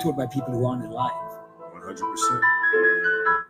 mentored by people who aren't alive. 100%.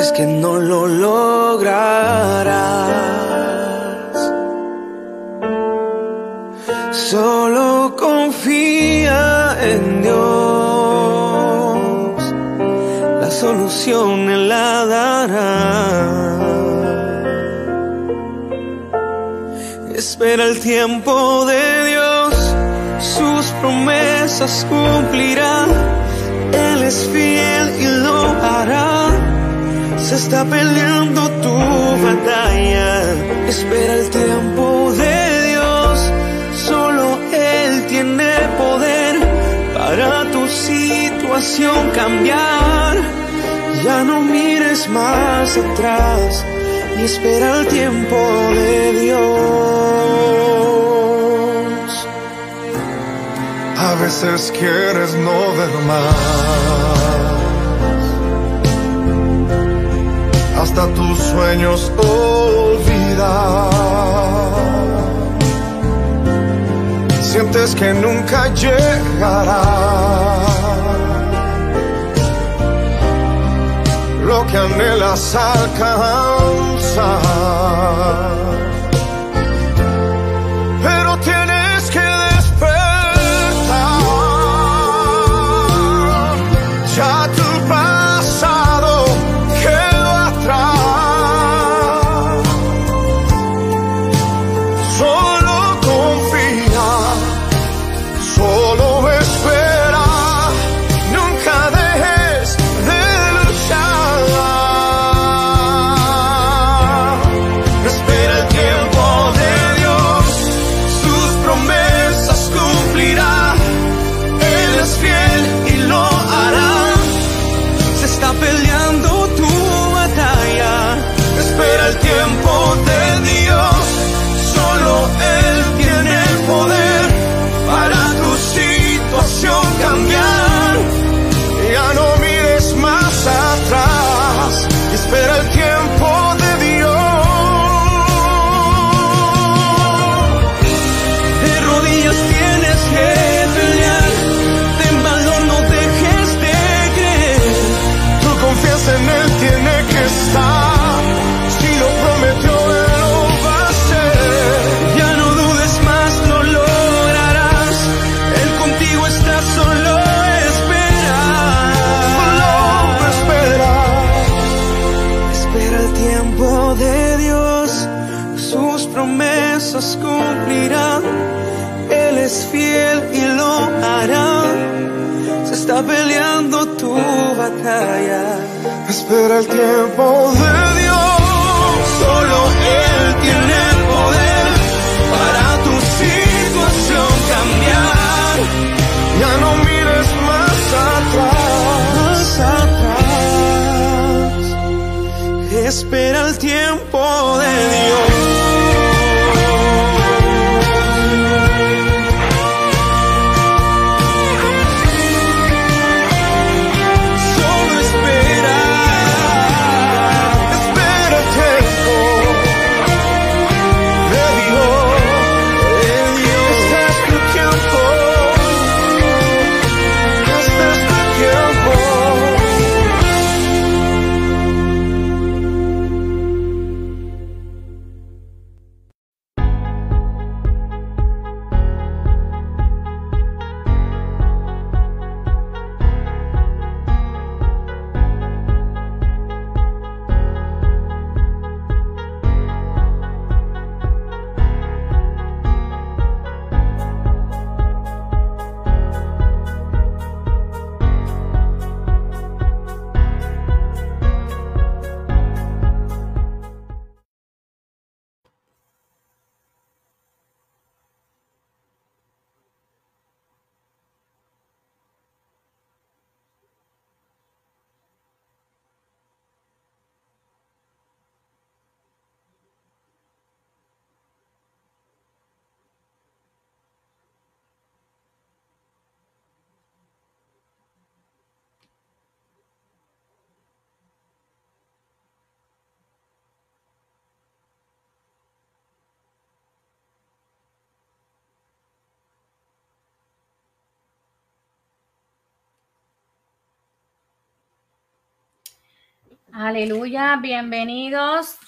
crees que no lo lograrás. Solo confía en Dios, la solución Él la dará. Espera el tiempo de Dios, sus promesas cumplirá. Él es fiel y lo hará se está peleando tu batalla. Espera el tiempo de Dios, solo Él tiene poder para tu situación cambiar. Ya no mires más atrás y espera el tiempo de Dios. A veces quieres no ver más. hasta tus sueños olvidar. Sientes que nunca llegará. Lo que anhelas alcanzar. Era el tiempo de Dios. Aleluya, bienvenidos.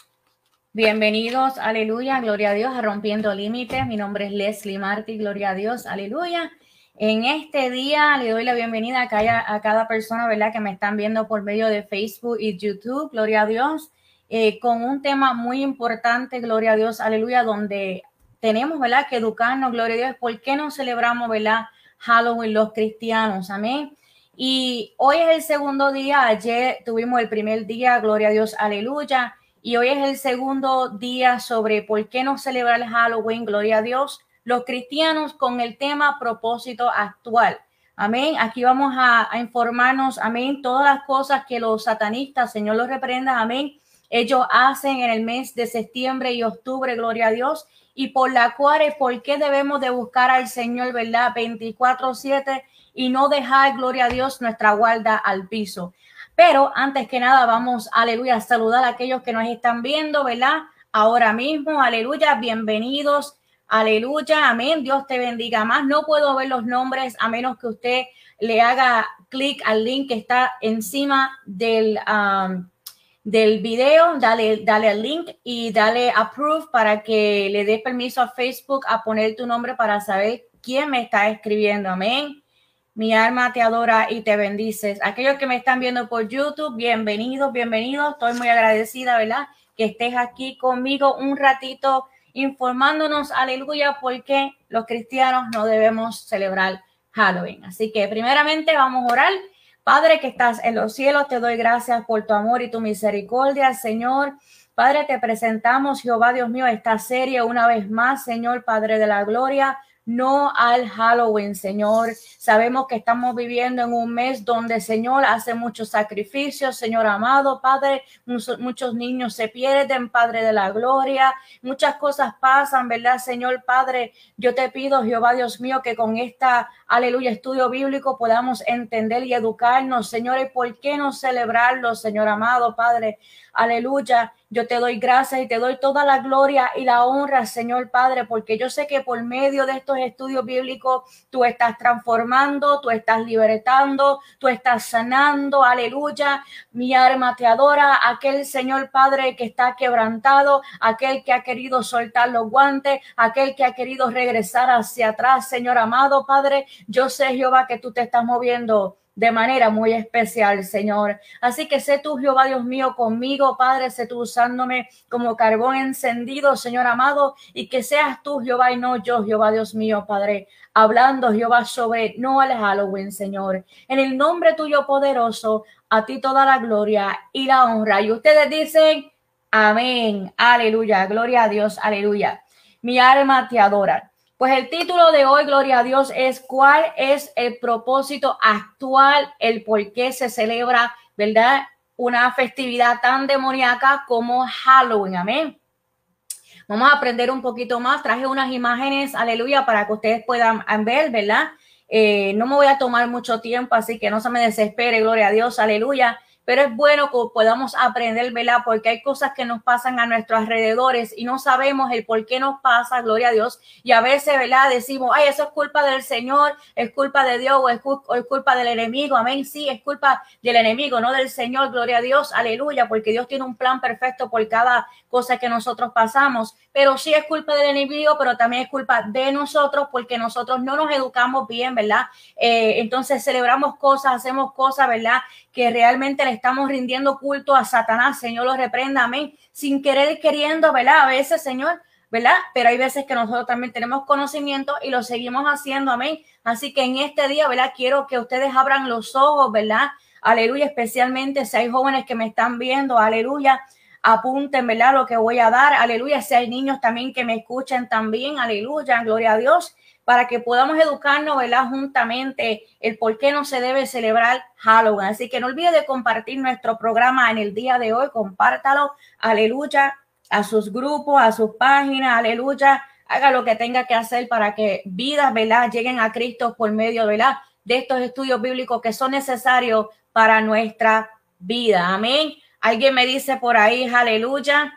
Bienvenidos, aleluya, gloria a Dios, a Rompiendo Límites. Mi nombre es Leslie Martí, gloria a Dios, aleluya. En este día le doy la bienvenida a cada, a cada persona, ¿verdad?, que me están viendo por medio de Facebook y YouTube, gloria a Dios, eh, con un tema muy importante, gloria a Dios, aleluya, donde tenemos, ¿verdad?, que educarnos, gloria a Dios, ¿por qué no celebramos, ¿verdad?, Halloween los cristianos, amén. Y hoy es el segundo día, ayer tuvimos el primer día, gloria a Dios, aleluya. Y hoy es el segundo día sobre por qué no celebrar el Halloween, gloria a Dios, los cristianos con el tema propósito actual. Amén. Aquí vamos a, informarnos, amén, todas las cosas que los satanistas, Señor los reprenda, amén, ellos hacen en el mes de septiembre y octubre, gloria a Dios, y por la cual por qué debemos de buscar al Señor, ¿verdad? 24-7 y no dejar, gloria a Dios, nuestra guarda al piso. Pero antes que nada, vamos, aleluya, saludar a aquellos que nos están viendo, ¿verdad? Ahora mismo, aleluya, bienvenidos, aleluya, amén, Dios te bendiga más. No puedo ver los nombres a menos que usted le haga clic al link que está encima del, um, del video, dale, dale al link y dale approve para que le dé permiso a Facebook a poner tu nombre para saber quién me está escribiendo, amén. Mi alma te adora y te bendices. Aquellos que me están viendo por YouTube, bienvenidos, bienvenidos. Estoy muy agradecida, ¿verdad? Que estés aquí conmigo un ratito informándonos, aleluya, porque los cristianos no debemos celebrar Halloween. Así que primeramente vamos a orar. Padre que estás en los cielos, te doy gracias por tu amor y tu misericordia, Señor. Padre, te presentamos, Jehová Dios mío, esta serie una vez más, Señor Padre de la Gloria no al Halloween, Señor. Sabemos que estamos viviendo en un mes donde, Señor, hace muchos sacrificios, Señor amado, Padre. Muchos, niños se pierden, Padre de la gloria. Muchas cosas pasan, ¿verdad, Señor Padre? Yo te pido, Jehová Dios mío, que con esta, aleluya, estudio bíblico podamos entender y educarnos, Señor, y por qué no celebrarlo, Señor amado, Padre. Aleluya. Yo te doy gracias y te doy toda la gloria y la honra, Señor Padre, porque yo sé que por medio de estos estudios bíblicos tú estás transformando, tú estás libertando, tú estás sanando. Aleluya. Mi alma te adora. Aquel Señor Padre que está quebrantado, aquel que ha querido soltar los guantes, aquel que ha querido regresar hacia atrás, Señor amado Padre. Yo sé, Jehová, que tú te estás moviendo de manera muy especial, Señor. Así que sé tú, Jehová Dios mío, conmigo, Padre, sé tú usándome como carbón encendido, Señor amado, y que seas tú, Jehová, y no yo, Jehová Dios mío, Padre, hablando, Jehová, sobre no al Halloween, Señor. En el nombre tuyo poderoso, a ti toda la gloria y la honra. Y ustedes dicen, amén, aleluya, gloria a Dios, aleluya. Mi alma te adora. Pues el título de hoy, Gloria a Dios, es cuál es el propósito actual, el por qué se celebra, ¿verdad? Una festividad tan demoníaca como Halloween. Amén. Vamos a aprender un poquito más. Traje unas imágenes, aleluya, para que ustedes puedan ver, ¿verdad? Eh, no me voy a tomar mucho tiempo, así que no se me desespere, gloria a Dios, aleluya pero es bueno que podamos aprender, ¿verdad? Porque hay cosas que nos pasan a nuestros alrededores y no sabemos el por qué nos pasa, gloria a Dios. Y a veces, ¿verdad? Decimos, ay, eso es culpa del Señor, es culpa de Dios o es, culpa del enemigo. Amén. Sí, es culpa del enemigo, no del Señor, gloria a Dios, aleluya, porque Dios tiene un plan perfecto por cada cosa que nosotros pasamos. Pero sí es culpa del enemigo, pero también es culpa de nosotros porque nosotros no nos educamos bien, ¿verdad? Eh, entonces celebramos cosas, hacemos cosas, ¿verdad? Que realmente estamos rindiendo culto a Satanás, Señor lo reprenda, amén, sin querer queriendo, ¿verdad? A veces, Señor, ¿verdad? Pero hay veces que nosotros también tenemos conocimiento y lo seguimos haciendo, amén. Así que en este día, ¿verdad? Quiero que ustedes abran los ojos, ¿verdad? Aleluya, especialmente si hay jóvenes que me están viendo, aleluya. Apunten, ¿verdad? Lo que voy a dar, aleluya. Si hay niños también que me escuchen también, aleluya, gloria a Dios para que podamos educarnos, ¿verdad? Juntamente el por qué no se debe celebrar Halloween. Así que no olvide de compartir nuestro programa en el día de hoy, compártalo, aleluya, a sus grupos, a sus páginas, aleluya, haga lo que tenga que hacer para que vidas, ¿verdad? Lleguen a Cristo por medio, ¿verdad? De estos estudios bíblicos que son necesarios para nuestra vida. Amén. Alguien me dice por ahí, aleluya.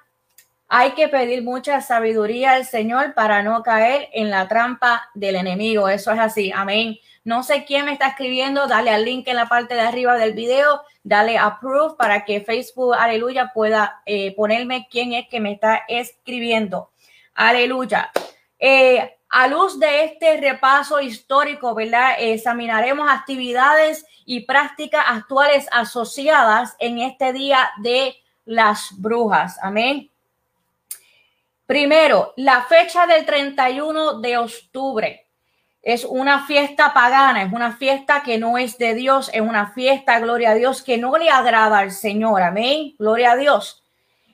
Hay que pedir mucha sabiduría al Señor para no caer en la trampa del enemigo. Eso es así. Amén. No sé quién me está escribiendo. Dale al link en la parte de arriba del video. Dale approve para que Facebook, aleluya, pueda eh, ponerme quién es que me está escribiendo. Aleluya. Eh, a luz de este repaso histórico, ¿verdad? Examinaremos actividades y prácticas actuales asociadas en este día de las brujas. Amén. Primero, la fecha del 31 de octubre. Es una fiesta pagana, es una fiesta que no es de Dios, es una fiesta, gloria a Dios, que no le agrada al Señor, amén, gloria a Dios,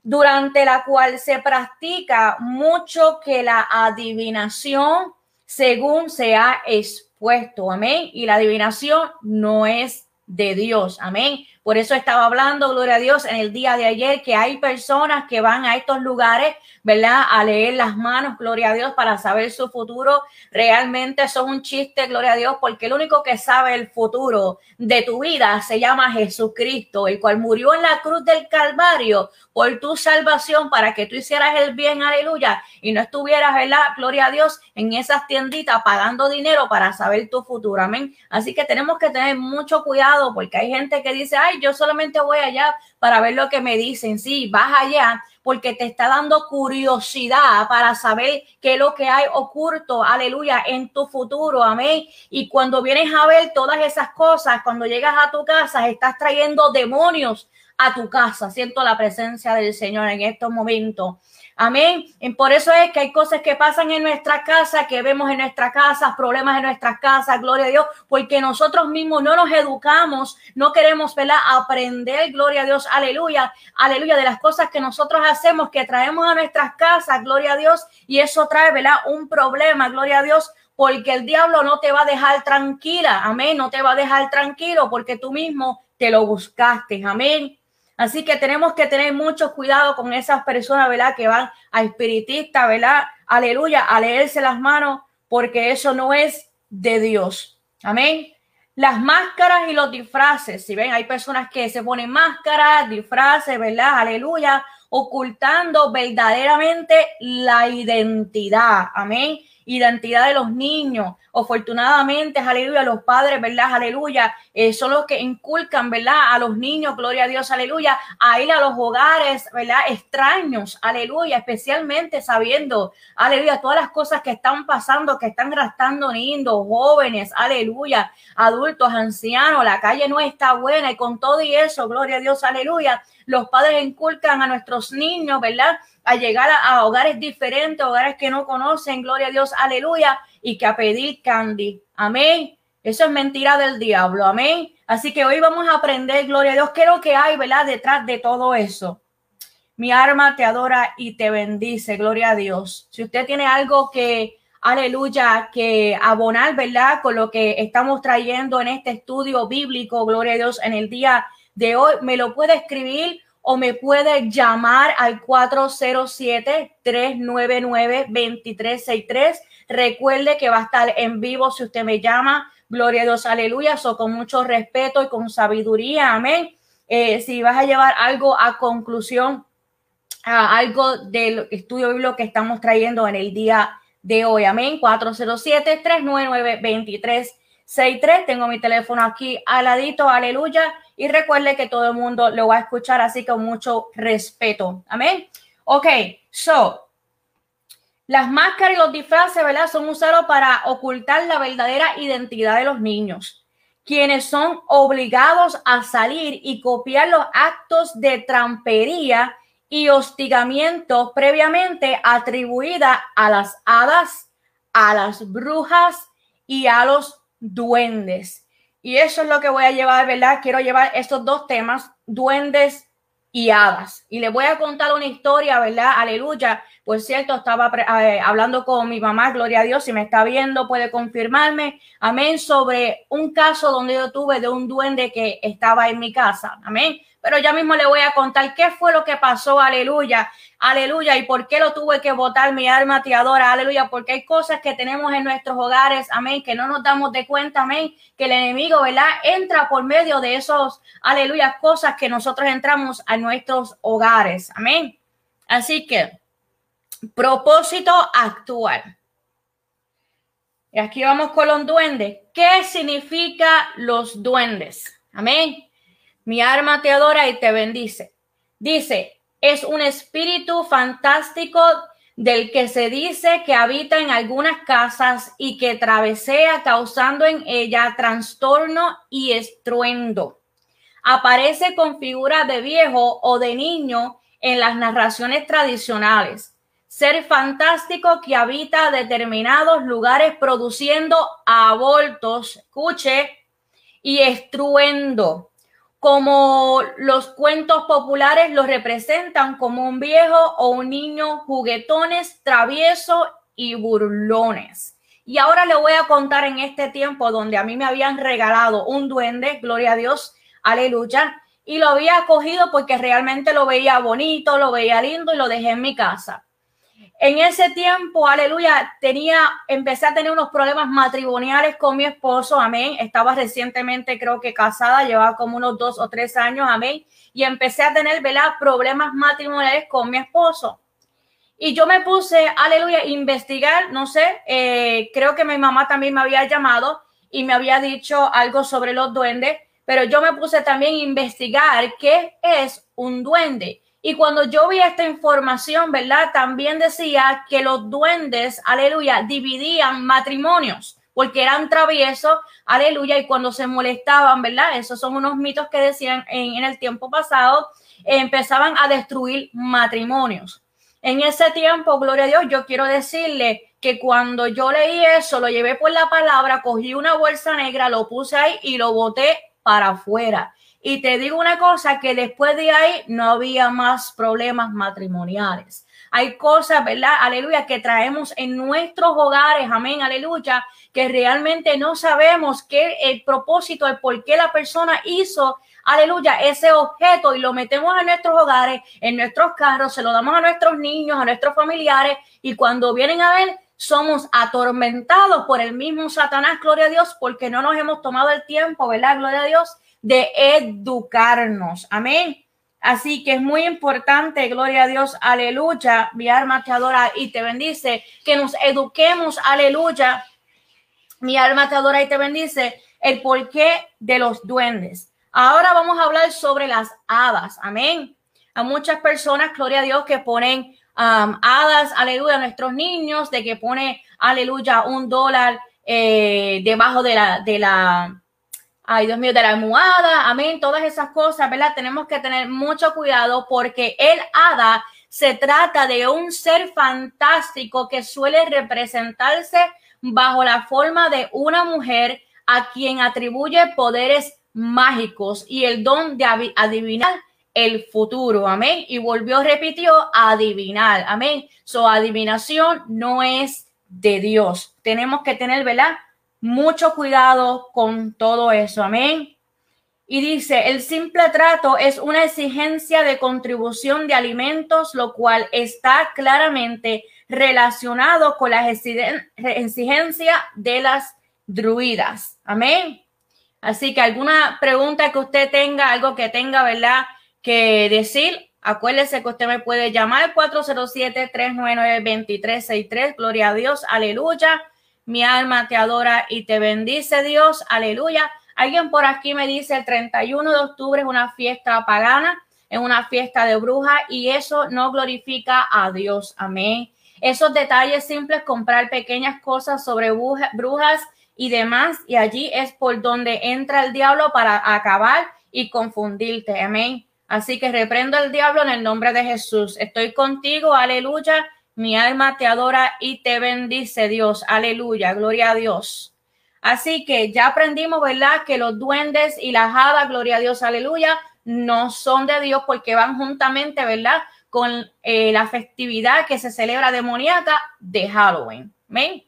durante la cual se practica mucho que la adivinación, según se ha expuesto. Puesto, amén. Y la adivinación no es de Dios, amén. Por eso estaba hablando, gloria a Dios, en el día de ayer, que hay personas que van a estos lugares, ¿verdad? A leer las manos, gloria a Dios, para saber su futuro. Realmente son un chiste, gloria a Dios, porque el único que sabe el futuro de tu vida se llama Jesucristo, el cual murió en la cruz del Calvario por tu salvación para que tú hicieras el bien, aleluya, y no estuvieras, ¿verdad? Gloria a Dios, en esas tienditas pagando dinero para saber tu futuro, amén. Así que tenemos que tener mucho cuidado porque hay gente que dice, ay, yo solamente voy allá para ver lo que me dicen. Sí, vas allá porque te está dando curiosidad para saber qué es lo que hay oculto, aleluya, en tu futuro, amén. Y cuando vienes a ver todas esas cosas, cuando llegas a tu casa, estás trayendo demonios a tu casa. Siento la presencia del Señor en estos momentos. Amén. Por eso es que hay cosas que pasan en nuestra casa, que vemos en nuestra casa, problemas en nuestras casas, gloria a Dios, porque nosotros mismos no nos educamos, no queremos ¿verdad? aprender, gloria a Dios, aleluya, aleluya, de las cosas que nosotros hacemos, que traemos a nuestras casas, gloria a Dios, y eso trae ¿verdad? un problema, gloria a Dios, porque el diablo no te va a dejar tranquila, amén, no te va a dejar tranquilo porque tú mismo te lo buscaste, amén. Así que tenemos que tener mucho cuidado con esas personas, ¿verdad? Que van a espiritistas, ¿verdad? Aleluya, a leerse las manos, porque eso no es de Dios. Amén. Las máscaras y los disfraces, si ven, hay personas que se ponen máscaras, disfraces, ¿verdad? Aleluya, ocultando verdaderamente la identidad. Amén identidad de los niños. Afortunadamente, aleluya, los padres, ¿verdad? Aleluya, eh, son los que inculcan, ¿verdad? A los niños, gloria a Dios, aleluya, a ir a los hogares, ¿verdad? Extraños, aleluya, especialmente sabiendo, aleluya, todas las cosas que están pasando, que están gastando niños, jóvenes, aleluya, adultos, ancianos, la calle no está buena y con todo y eso, gloria a Dios, aleluya, los padres inculcan a nuestros niños, ¿verdad? A llegar a, hogares diferentes, hogares que no conocen, gloria a Dios, aleluya, y que a pedir candy. Amén. Eso es mentira del diablo, amén. Así que hoy vamos a aprender, gloria a Dios, qué es lo que hay, ¿verdad? Detrás de todo eso. Mi arma te adora y te bendice, gloria a Dios. Si usted tiene algo que, aleluya, que abonar, ¿verdad? Con lo que estamos trayendo en este estudio bíblico, gloria a Dios, en el día de hoy, me lo puede escribir o me puede llamar al 407-399-2363. Recuerde que va a estar en vivo si usted me llama. Gloria a Dios, aleluya. So, con mucho respeto y con sabiduría. Amén. Eh, si vas a llevar algo a conclusión, a algo del estudio bíblico que estamos trayendo en el día de hoy. Amén. 407-399-2363. Tengo mi teléfono aquí al ladito. Aleluya y recuerde que todo el mundo lo va a escuchar, así que mucho respeto. Amén. Ok, so, las máscaras y los disfraces, ¿verdad? Son usados para ocultar la verdadera identidad de los niños, quienes son obligados a salir y copiar los actos de trampería y hostigamiento previamente atribuida a las hadas, a las brujas y a los duendes. Y eso es lo que voy a llevar, ¿verdad? Quiero llevar estos dos temas, duendes y hadas. Y les voy a contar una historia, ¿verdad? Aleluya. Por cierto, estaba eh, hablando con mi mamá, gloria a Dios, si me está viendo puede confirmarme, amén, sobre un caso donde yo tuve de un duende que estaba en mi casa, amén pero ya mismo le voy a contar qué fue lo que pasó, aleluya, aleluya, y por qué lo tuve que votar mi alma te adora, aleluya, porque hay cosas que tenemos en nuestros hogares, amén, que no nos damos de cuenta, amén, que el enemigo, ¿verdad? Entra por medio de esos, aleluya, cosas que nosotros entramos a nuestros hogares, amén. Así que, propósito actual. Y aquí vamos con los duendes. ¿Qué significa los duendes? Amén. Mi arma te adora y te bendice. Dice, es un espíritu fantástico del que se dice que habita en algunas casas y que travesea causando en ella trastorno y estruendo. Aparece con figura de viejo o de niño en las narraciones tradicionales. Ser fantástico que habita determinados lugares produciendo abortos, escuche, y estruendo como los cuentos populares los representan como un viejo o un niño juguetones, travieso y burlones. Y ahora le voy a contar en este tiempo donde a mí me habían regalado un duende, gloria a Dios, aleluya, y lo había cogido porque realmente lo veía bonito, lo veía lindo y lo dejé en mi casa. En ese tiempo, aleluya, tenía, empecé a tener unos problemas matrimoniales con mi esposo, amén. Estaba recientemente, creo que casada, llevaba como unos dos o tres años, amén. Y empecé a tener, ¿verdad? Problemas matrimoniales con mi esposo. Y yo me puse, aleluya, a investigar, no sé, eh, creo que mi mamá también me había llamado y me había dicho algo sobre los duendes, pero yo me puse también a investigar qué es un duende. Y cuando yo vi esta información, ¿verdad? También decía que los duendes, aleluya, dividían matrimonios porque eran traviesos, aleluya, y cuando se molestaban, ¿verdad? Esos son unos mitos que decían en, el tiempo pasado, empezaban a destruir matrimonios. En ese tiempo, gloria a Dios, yo quiero decirle que cuando yo leí eso, lo llevé por la palabra, cogí una bolsa negra, lo puse ahí y lo boté para afuera. Y te digo una cosa, que después de ahí no había más problemas matrimoniales. Hay cosas, ¿verdad? Aleluya, que traemos en nuestros hogares, amén, aleluya, que realmente no sabemos qué el propósito, el por qué la persona hizo, aleluya, ese objeto y lo metemos en nuestros hogares, en nuestros carros, se lo damos a nuestros niños, a nuestros familiares y cuando vienen a ver, somos atormentados por el mismo Satanás, gloria a Dios, porque no nos hemos tomado el tiempo, ¿verdad? Gloria a Dios, de educarnos. Amén. Así que es muy importante, gloria a Dios, aleluya. Mi alma te adora y te bendice. Que nos eduquemos, aleluya. Mi alma te adora y te bendice. El porqué de los duendes. Ahora vamos a hablar sobre las hadas. Amén. A muchas personas, gloria a Dios, que ponen um, hadas, aleluya, a nuestros niños, de que pone, aleluya, un dólar eh, debajo de la, de la, ay Dios mío, de la almohada, amén, todas esas cosas, ¿verdad? Tenemos que tener mucho cuidado porque el hada se trata de un ser fantástico que suele representarse bajo la forma de una mujer a quien atribuye poderes mágicos y el don de adivinar el futuro, amén. Y volvió, repitió, adivinar, amén. Su adivinación no es de Dios. Tenemos que tener, ¿verdad? Mucho cuidado con todo eso. Amén. Y dice, el simple trato es una exigencia de contribución de alimentos, lo cual está claramente relacionado con la exigencia de las druidas. Amén. Así que alguna pregunta que usted tenga, algo que tenga, ¿verdad? Que decir, acuérdese que usted me puede llamar 407-399-2363. Gloria a Dios, aleluya. Mi alma te adora y te bendice Dios. Aleluya. Alguien por aquí me dice el 31 de octubre es una fiesta pagana, es una fiesta de brujas y eso no glorifica a Dios. Amén. Esos detalles simples, comprar pequeñas cosas sobre brujas y demás, y allí es por donde entra el diablo para acabar y confundirte. Amén. Así que reprendo al diablo en el nombre de Jesús. Estoy contigo, aleluya mi alma te adora y te bendice, Dios. Aleluya, gloria a Dios. Así que ya aprendimos, ¿verdad? Que los duendes y las hadas, gloria a Dios, aleluya, no son de Dios porque van juntamente, ¿verdad? Con eh, la festividad que se celebra demoníaca de Halloween. Amén.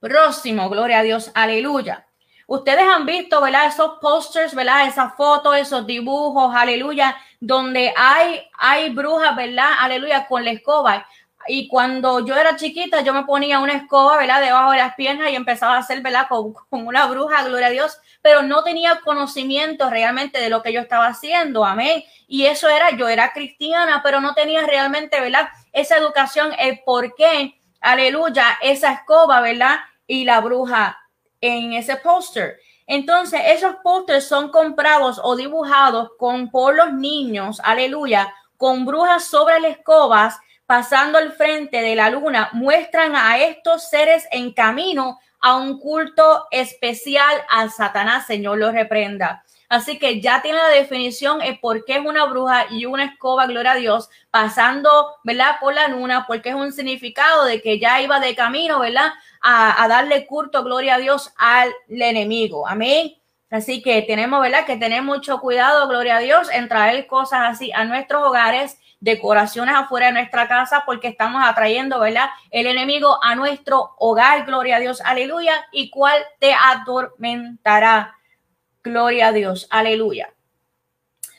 Próximo, gloria a Dios, aleluya. Ustedes han visto, ¿verdad? Esos posters, ¿verdad? Esas fotos, esos dibujos, aleluya, donde hay, hay brujas, ¿verdad? Aleluya, con la escoba. Y cuando yo era chiquita, yo me ponía una escoba, ¿verdad? Debajo de las piernas y empezaba a hacer, ¿verdad? Con, con una bruja, gloria a Dios, pero no tenía conocimiento realmente de lo que yo estaba haciendo, amén. Y eso era, yo era cristiana, pero no tenía realmente, ¿verdad? Esa educación, el por qué, aleluya, esa escoba, ¿verdad? Y la bruja en ese póster. Entonces, esos pósters son comprados o dibujados con, por los niños, aleluya, con brujas sobre las escobas, pasando al frente de la luna, muestran a estos seres en camino a un culto especial a Satanás, Señor lo reprenda. Así que ya tiene la definición de por qué es una bruja y una escoba, gloria a Dios, pasando, ¿verdad? Por la luna, porque es un significado de que ya iba de camino, ¿verdad? A, darle culto, gloria a Dios, al enemigo. Amén. Así que tenemos, ¿verdad? Que tener mucho cuidado, gloria a Dios, en traer cosas así a nuestros hogares, decoraciones afuera de nuestra casa, porque estamos atrayendo, ¿verdad? El enemigo a nuestro hogar, gloria a Dios, aleluya, y cuál te atormentará, gloria a Dios, aleluya.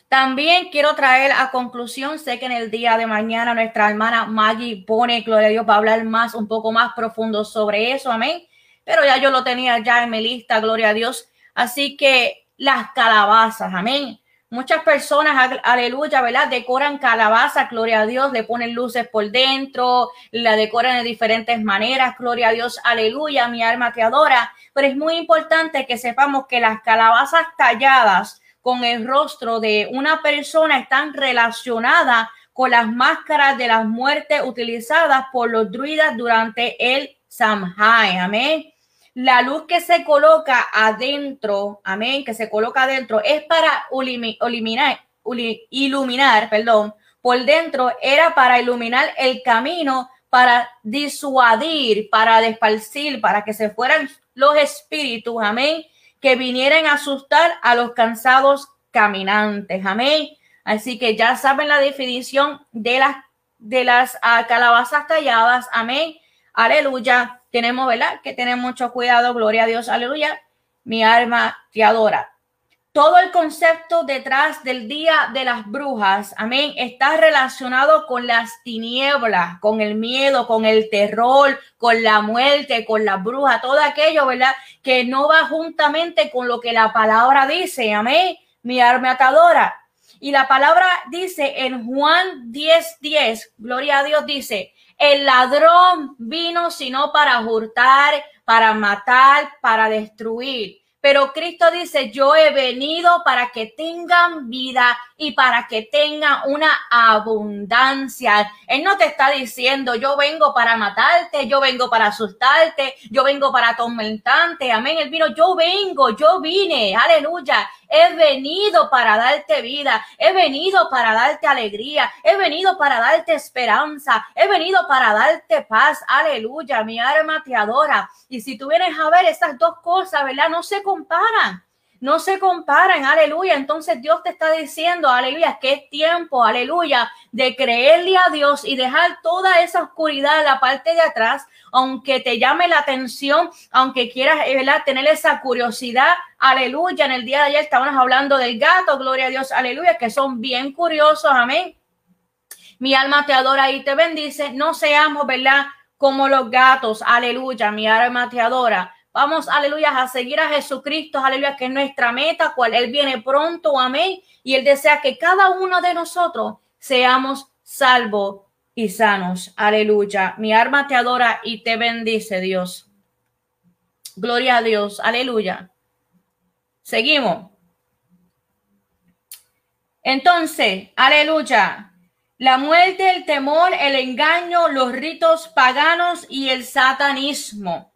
También quiero traer a conclusión, sé que en el día de mañana nuestra hermana Maggie pone, gloria a Dios, va a hablar más, un poco más profundo sobre eso, amén. Pero ya yo lo tenía ya en mi lista, gloria a Dios. Así que las calabazas, amén. Muchas personas, aleluya, ¿verdad? Decoran calabazas, gloria a Dios, le ponen luces por dentro, la decoran de diferentes maneras, gloria a Dios, aleluya, mi alma te adora. Pero es muy importante que sepamos que las calabazas talladas con el rostro de una persona están relacionadas con las máscaras de las muertes utilizadas por los druidas durante el Samhain. Amén. La luz que se coloca adentro, amén, que se coloca adentro, es para iluminar, iluminar, perdón, por dentro era para iluminar el camino, para disuadir, para desparcir, para que se fueran los espíritus, amén, que vinieran a asustar a los cansados caminantes. Amén. Así que ya saben la definición de las, de las uh, calabazas talladas. Amén. Aleluya. Tenemos, ¿verdad? Que tener mucho cuidado. Gloria a Dios. Aleluya. Mi alma te adora todo el concepto detrás del día de las brujas, amén, está relacionado con las tinieblas, con el miedo, con el terror, con la muerte, con la bruja, todo aquello, ¿verdad? Que no va juntamente con lo que la palabra dice, amén, mi alma atadora. Y la palabra dice en Juan 10:10, 10, gloria a Dios, dice, el ladrón vino sino para hurtar, para matar, para destruir. Pero Cristo dice, yo he venido para que tengan vida y para que tengan una abundancia. Él no te está diciendo, yo vengo para matarte, yo vengo para asustarte, yo vengo para atormentarte. Amén. Él vino, yo vengo, yo vine. Aleluya. He venido para darte vida, he venido para darte alegría, he venido para darte esperanza, he venido para darte paz. Aleluya, mi alma te adora. Y si tú vienes a ver estas dos cosas, ¿verdad? No se comparan no se comparan, aleluya. Entonces Dios te está diciendo, aleluya, que es tiempo, aleluya, de creerle a Dios y dejar toda esa oscuridad en la parte de atrás, aunque te llame la atención, aunque quieras eh, ¿verdad? tener esa curiosidad, aleluya. En el día de ayer estábamos hablando del gato, gloria a Dios, aleluya, que son bien curiosos, amén. Mi alma te adora y te bendice. No seamos, ¿verdad? Como los gatos, aleluya, mi alma te adora Vamos, aleluya, a seguir a Jesucristo, aleluya, que es nuestra meta, cual Él viene pronto, amén. Y Él desea que cada uno de nosotros seamos salvos y sanos, aleluya. Mi alma te adora y te bendice, Dios. Gloria a Dios, aleluya. Seguimos. Entonces, aleluya. La muerte, el temor, el engaño, los ritos paganos y el satanismo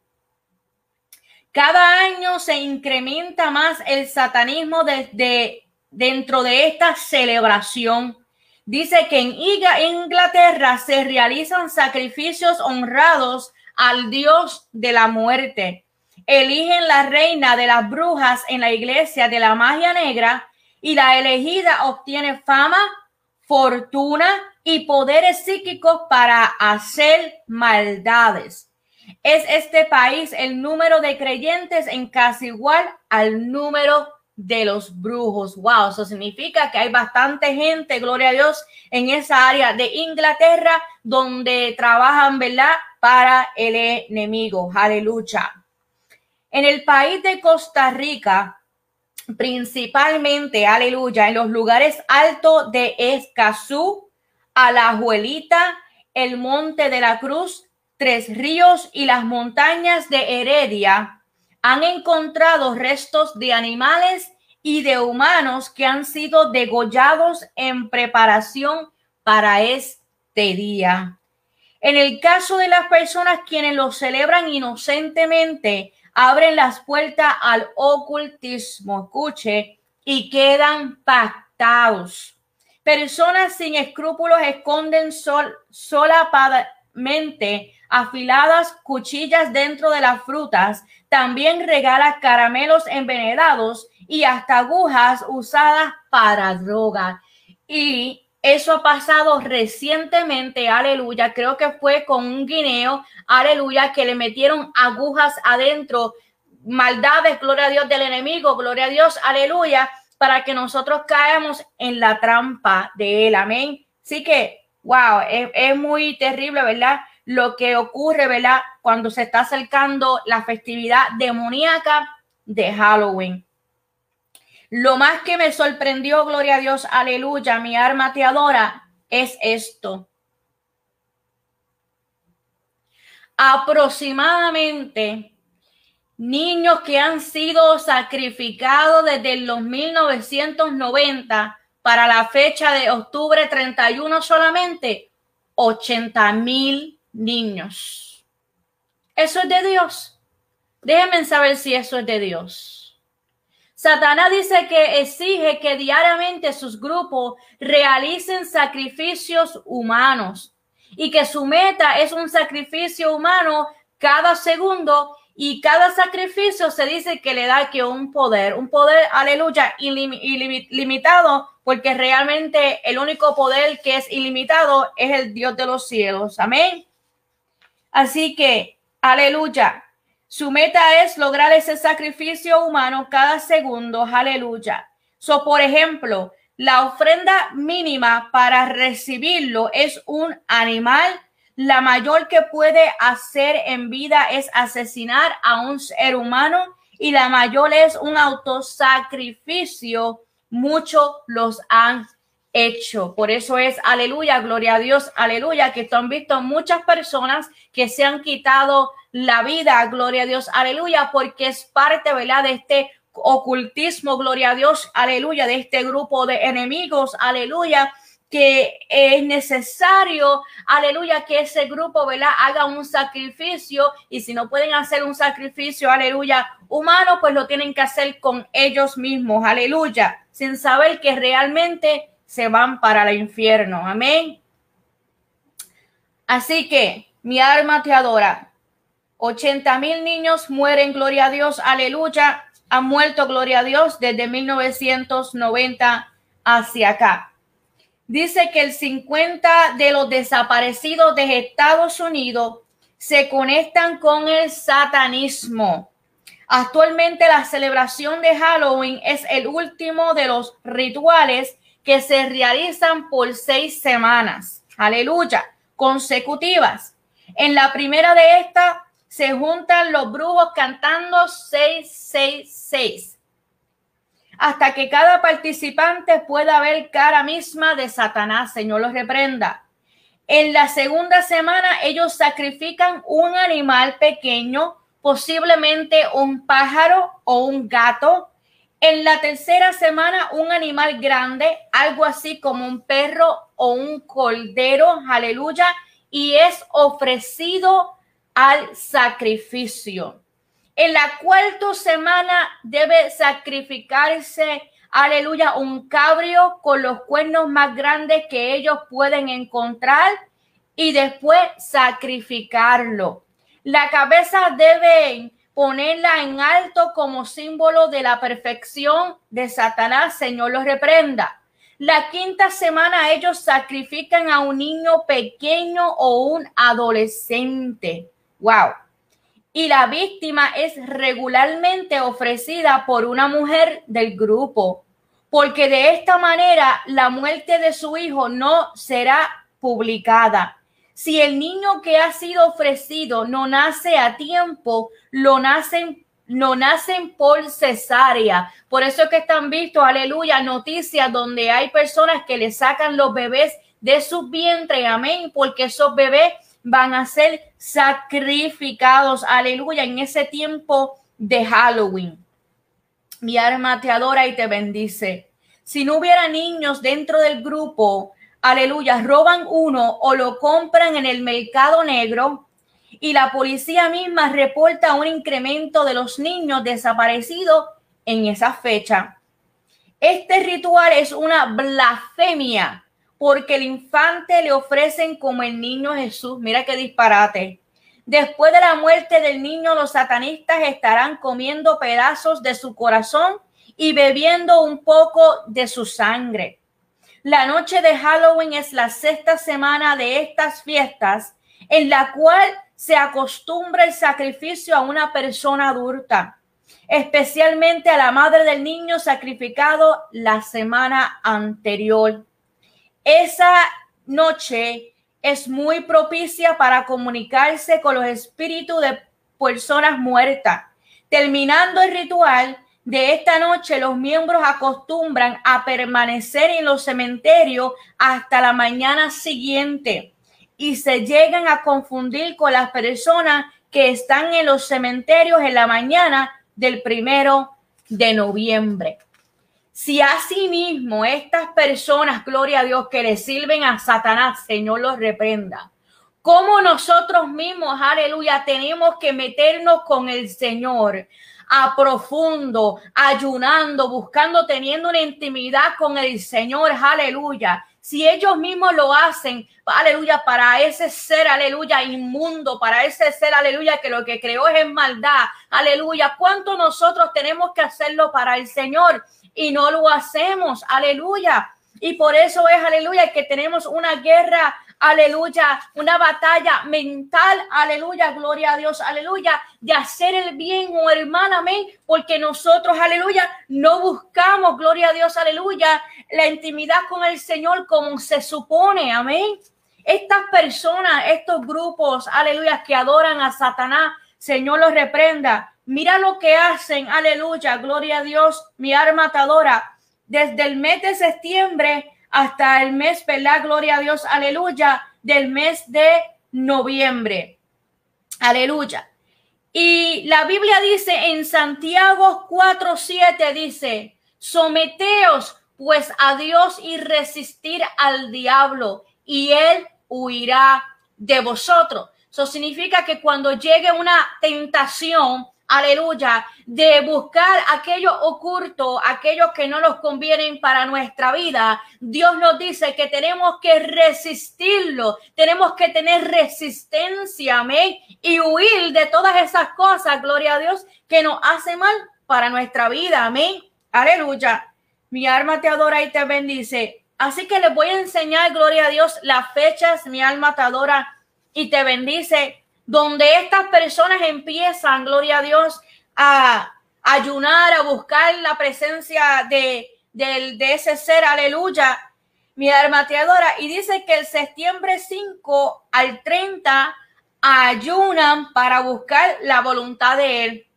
cada año se incrementa más el satanismo desde dentro de esta celebración. Dice que en Inglaterra se realizan sacrificios honrados al dios de la muerte. Eligen la reina de las brujas en la iglesia de la magia negra y la elegida obtiene fama, fortuna y poderes psíquicos para hacer maldades. Es este país el número de creyentes en casi igual al número de los brujos. Wow, eso significa que hay bastante gente, gloria a Dios, en esa área de Inglaterra donde trabajan, ¿verdad? Para el enemigo. Aleluya. En el país de Costa Rica, principalmente, aleluya, en los lugares altos de Escazú, Alajuelita, el Monte de la Cruz, Tres Ríos y las montañas de Heredia han encontrado restos de animales y de humanos que han sido degollados en preparación para este día. En el caso de las personas quienes lo celebran inocentemente, abren las puertas al ocultismo, escuche, y quedan pactados. Personas sin escrúpulos esconden sol, sola para especialmente afiladas cuchillas dentro de las frutas. También regala caramelos envenenados y hasta agujas usadas para droga. Y eso ha pasado recientemente, aleluya. Creo que fue con un guineo, aleluya, que le metieron agujas adentro. Maldades, gloria a Dios del enemigo, gloria a Dios, aleluya, para que nosotros caigamos en la trampa de él. Amén. Así que, wow, es, es muy terrible, ¿verdad? Lo que ocurre, ¿verdad? Cuando se está acercando la festividad demoníaca de Halloween. Lo más que me sorprendió, gloria a Dios, aleluya, mi arma te adora, es esto. Aproximadamente niños que han sido sacrificados desde los 1990 para la fecha de octubre 31 solamente, 80 mil niños. Eso es de Dios. Déjenme saber si eso es de Dios. Satanás dice que exige que diariamente sus grupos realicen sacrificios humanos y que su meta es un sacrificio humano cada segundo y cada sacrificio se dice que le da que un poder, un poder, aleluya, ilimitado, porque realmente el único poder que es ilimitado es el Dios de los cielos. Amén. Así que, aleluya, su meta es lograr ese sacrificio humano cada segundo, aleluya. So, por ejemplo, la ofrenda mínima para recibirlo es un animal la mayor que puede hacer en vida es asesinar a un ser humano y la mayor es un autosacrificio. Muchos los han hecho. Por eso es, aleluya, gloria a Dios, aleluya, que esto han visto muchas personas que se han quitado la vida, gloria a Dios, aleluya, porque es parte, ¿verdad?, de este ocultismo, gloria a Dios, aleluya, de este grupo de enemigos, aleluya, que es necesario, aleluya, que ese grupo, ¿verdad? Haga un sacrificio y si no pueden hacer un sacrificio, aleluya, humano, pues lo tienen que hacer con ellos mismos, aleluya, sin saber que realmente se van para el infierno, amén. Así que mi alma te adora. 80 mil niños mueren, gloria a Dios, aleluya, han muerto, gloria a Dios, desde 1990 hacia acá dice que el 50 de los desaparecidos de Estados Unidos se conectan con el satanismo. Actualmente la celebración de Halloween es el último de los rituales que se realizan por seis semanas. Aleluya, consecutivas. En la primera de estas se juntan los brujos cantando 666 hasta que cada participante pueda ver cara misma de Satanás. Señor los reprenda. En la segunda semana ellos sacrifican un animal pequeño, posiblemente un pájaro o un gato. En la tercera semana un animal grande, algo así como un perro o un cordero, aleluya, y es ofrecido al sacrificio. En la cuarta semana debe sacrificarse, aleluya, un cabrio con los cuernos más grandes que ellos pueden encontrar y después sacrificarlo. La cabeza debe ponerla en alto como símbolo de la perfección de Satanás, Señor los reprenda. La quinta semana ellos sacrifican a un niño pequeño o un adolescente. Wow y la víctima es regularmente ofrecida por una mujer del grupo, porque de esta manera la muerte de su hijo no será publicada. Si el niño que ha sido ofrecido no nace a tiempo, lo nacen no nacen por cesárea. Por eso es que están visto, aleluya, noticias donde hay personas que le sacan los bebés de su vientre, amén, porque esos bebés van a ser sacrificados, aleluya, en ese tiempo de Halloween. Mi alma te adora y te bendice. Si no hubiera niños dentro del grupo, aleluya, roban uno o lo compran en el mercado negro y la policía misma reporta un incremento de los niños desaparecidos en esa fecha. Este ritual es una blasfemia porque el infante le ofrecen como el niño Jesús. Mira qué disparate. Después de la muerte del niño, los satanistas estarán comiendo pedazos de su corazón y bebiendo un poco de su sangre. La noche de Halloween es la sexta semana de estas fiestas en la cual se acostumbra el sacrificio a una persona adulta, especialmente a la madre del niño sacrificado la semana anterior. Esa noche es muy propicia para comunicarse con los espíritus de personas muertas. Terminando el ritual de esta noche, los miembros acostumbran a permanecer en los cementerios hasta la mañana siguiente y se llegan a confundir con las personas que están en los cementerios en la mañana del primero de noviembre. Si asimismo estas personas, gloria a Dios, que le sirven a Satanás, Señor los reprenda, como nosotros mismos, aleluya, tenemos que meternos con el Señor a profundo, ayunando, buscando, teniendo una intimidad con el Señor, aleluya. Si ellos mismos lo hacen, aleluya, para ese ser, aleluya, inmundo, para ese ser, aleluya, que lo que creó es maldad, aleluya, ¿cuánto nosotros tenemos que hacerlo para el Señor? y no lo hacemos. Aleluya. Y por eso es, aleluya, que tenemos una guerra, aleluya, una batalla mental, aleluya, gloria a Dios, aleluya, de hacer el bien, oh hermana, amén, porque nosotros, aleluya, no buscamos, gloria a Dios, aleluya, la intimidad con el Señor como se supone, amén. Estas personas, estos grupos, aleluya, que adoran a Satanás, Señor los reprenda, Mira lo que hacen, aleluya, gloria a Dios, mi arma atadora, desde el mes de septiembre hasta el mes, ¿verdad? Gloria a Dios, aleluya, del mes de noviembre. Aleluya. Y la Biblia dice en Santiago 4:7 dice, someteos pues a Dios y resistir al diablo y él huirá de vosotros. Eso significa que cuando llegue una tentación, aleluya, de buscar aquello oculto, aquellos que no nos convienen para nuestra vida, Dios nos dice que tenemos que resistirlo, tenemos que tener resistencia, amén, y huir de todas esas cosas, gloria a Dios, que nos hace mal para nuestra vida, amén, aleluya. Mi alma te adora y te bendice. Así que les voy a enseñar, gloria a Dios, las fechas, mi alma te adora y te bendice donde estas personas empiezan, gloria a Dios, a ayunar, a buscar la presencia de, de, ese ser, aleluya, mi armateadora. Y dice que el septiembre 5 al 30 ayunan para buscar la voluntad de Él.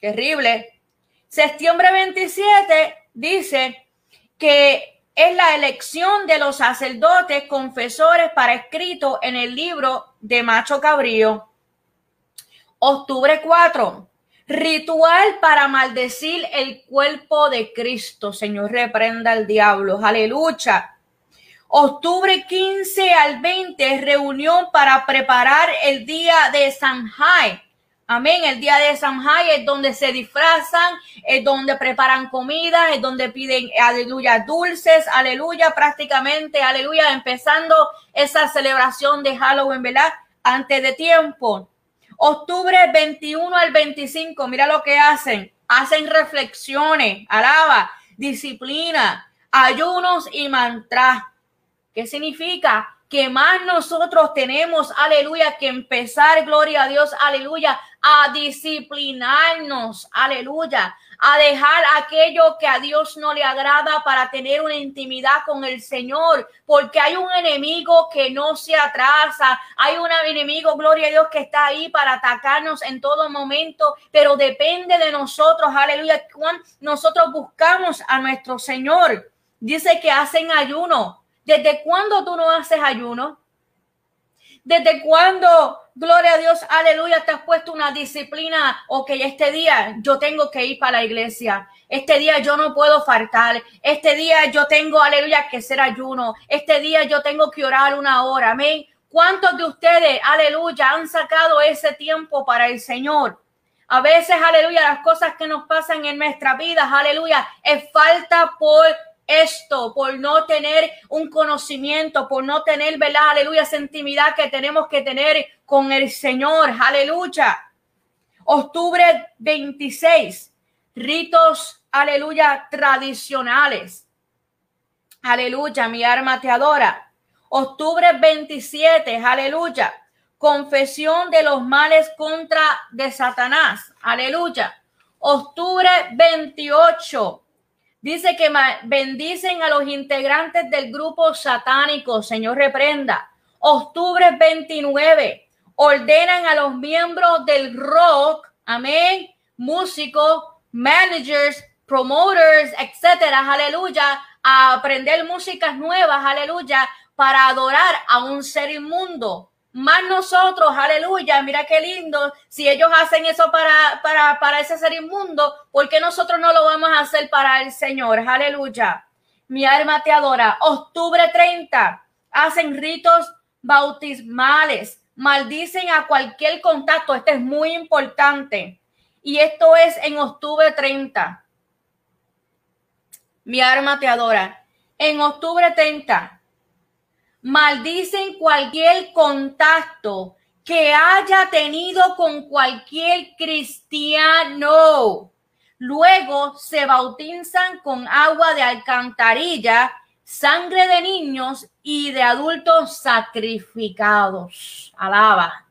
Terrible. Septiembre 27 dice que es la elección de los sacerdotes confesores para escrito en el libro de Macho Cabrío. Octubre 4. Ritual para maldecir el cuerpo de Cristo. Señor, reprenda al diablo. Aleluya. Octubre 15 al 20, reunión para preparar el día de Sanjay Amén. El día de Samhain es donde se disfrazan, es donde preparan comida, es donde piden, aleluya, dulces, aleluya, prácticamente, aleluya, empezando esa celebración de Halloween, ¿verdad? Antes de tiempo. Octubre 21 al 25, mira lo que hacen. Hacen reflexiones, alaba, disciplina, ayunos y mantras. ¿Qué significa? que más nosotros tenemos, aleluya, que empezar, gloria a Dios, aleluya, a disciplinarnos, aleluya, a dejar aquello que a Dios no le agrada para tener una intimidad con el Señor, porque hay un enemigo que no se atrasa, hay un enemigo, gloria a Dios, que está ahí para atacarnos en todo momento, pero depende de nosotros, aleluya, cuando nosotros buscamos a nuestro Señor. Dice que hacen ayuno, ¿Desde cuándo tú no haces ayuno? ¿Desde cuándo, gloria a Dios, aleluya, te has puesto una disciplina? Ok, este día yo tengo que ir para la iglesia. Este día yo no puedo faltar. Este día yo tengo, aleluya, que ser ayuno. Este día yo tengo que orar una hora. Amén. ¿Cuántos de ustedes, aleluya, han sacado ese tiempo para el Señor? A veces, aleluya, las cosas que nos pasan en nuestra vida, aleluya, es falta por esto, por no tener un conocimiento, por no tener, ¿verdad? Aleluya, esa intimidad que tenemos que tener con el Señor. Aleluya. Octubre 26, ritos, aleluya, tradicionales. Aleluya, mi arma te adora. Octubre 27, aleluya. Confesión de los males contra de Satanás. Aleluya. Octubre 28. Dice que bendicen a los integrantes del grupo satánico. Señor, reprenda. Octubre 29. Ordenan a los miembros del rock. Amén. Músicos, managers, promoters, etcétera. Aleluya. A aprender músicas nuevas. Aleluya para adorar a un ser inmundo. Más nosotros, aleluya, mira qué lindo. Si ellos hacen eso para, para, para ese ser inmundo, ¿por qué nosotros no lo vamos a hacer para el Señor? Aleluya. Mi alma te adora. Octubre 30, hacen ritos bautismales, maldicen a cualquier contacto. Este es muy importante. Y esto es en octubre 30. Mi alma te adora. En octubre 30 maldicen cualquier contacto que haya tenido con cualquier cristiano. Luego se bautizan con agua de alcantarilla, sangre de niños y de adultos sacrificados. Alaba.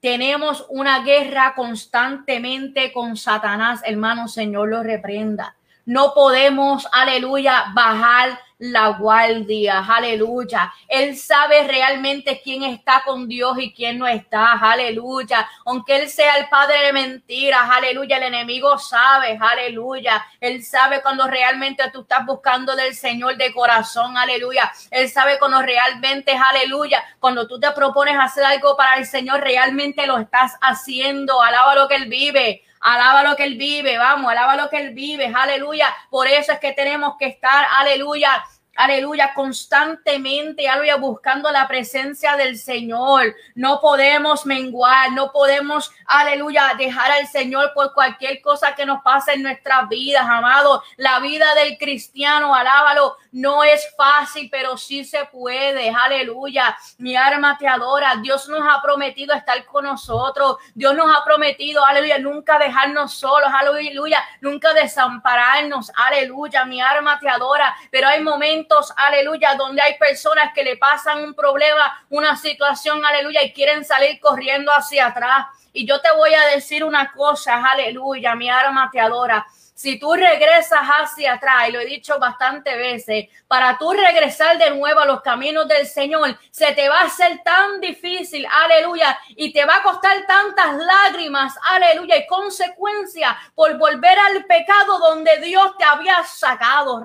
Tenemos una guerra constantemente con Satanás, hermano, Señor lo reprenda. No podemos, aleluya, bajar la guardia, aleluya. Él sabe realmente quién está con Dios y quién no está, aleluya. Aunque Él sea el padre de mentiras, aleluya, el enemigo sabe, aleluya. Él sabe cuando realmente tú estás buscando del Señor de corazón, aleluya. Él sabe cuando realmente, aleluya, cuando tú te propones hacer algo para el Señor, realmente lo estás haciendo, alaba lo que Él vive. Alaba lo que Él vive, vamos, alaba lo que Él vive, aleluya. Por eso es que tenemos que estar, aleluya, aleluya, constantemente, aleluya, buscando la presencia del Señor. No podemos menguar, no podemos, aleluya, dejar al Señor por cualquier cosa que nos pase en nuestras vidas, amado. La vida del cristiano, alábalo, no es fácil, pero sí se puede, aleluya. Mi alma te adora. Dios nos ha prometido estar con nosotros. Dios nos ha prometido, aleluya, nunca dejarnos solos, aleluya, nunca desampararnos, aleluya. Mi alma te adora, pero hay momentos aleluya, donde hay personas que le pasan un problema, una situación, aleluya, y quieren salir corriendo hacia atrás. Y yo te voy a decir una cosa, aleluya, mi alma te adora. Si tú regresas hacia atrás, y lo he dicho bastante veces, para tú regresar de nuevo a los caminos del Señor, se te va a hacer tan difícil, aleluya, y te va a costar tantas lágrimas, aleluya, y consecuencia por volver al pecado donde Dios te había sacado,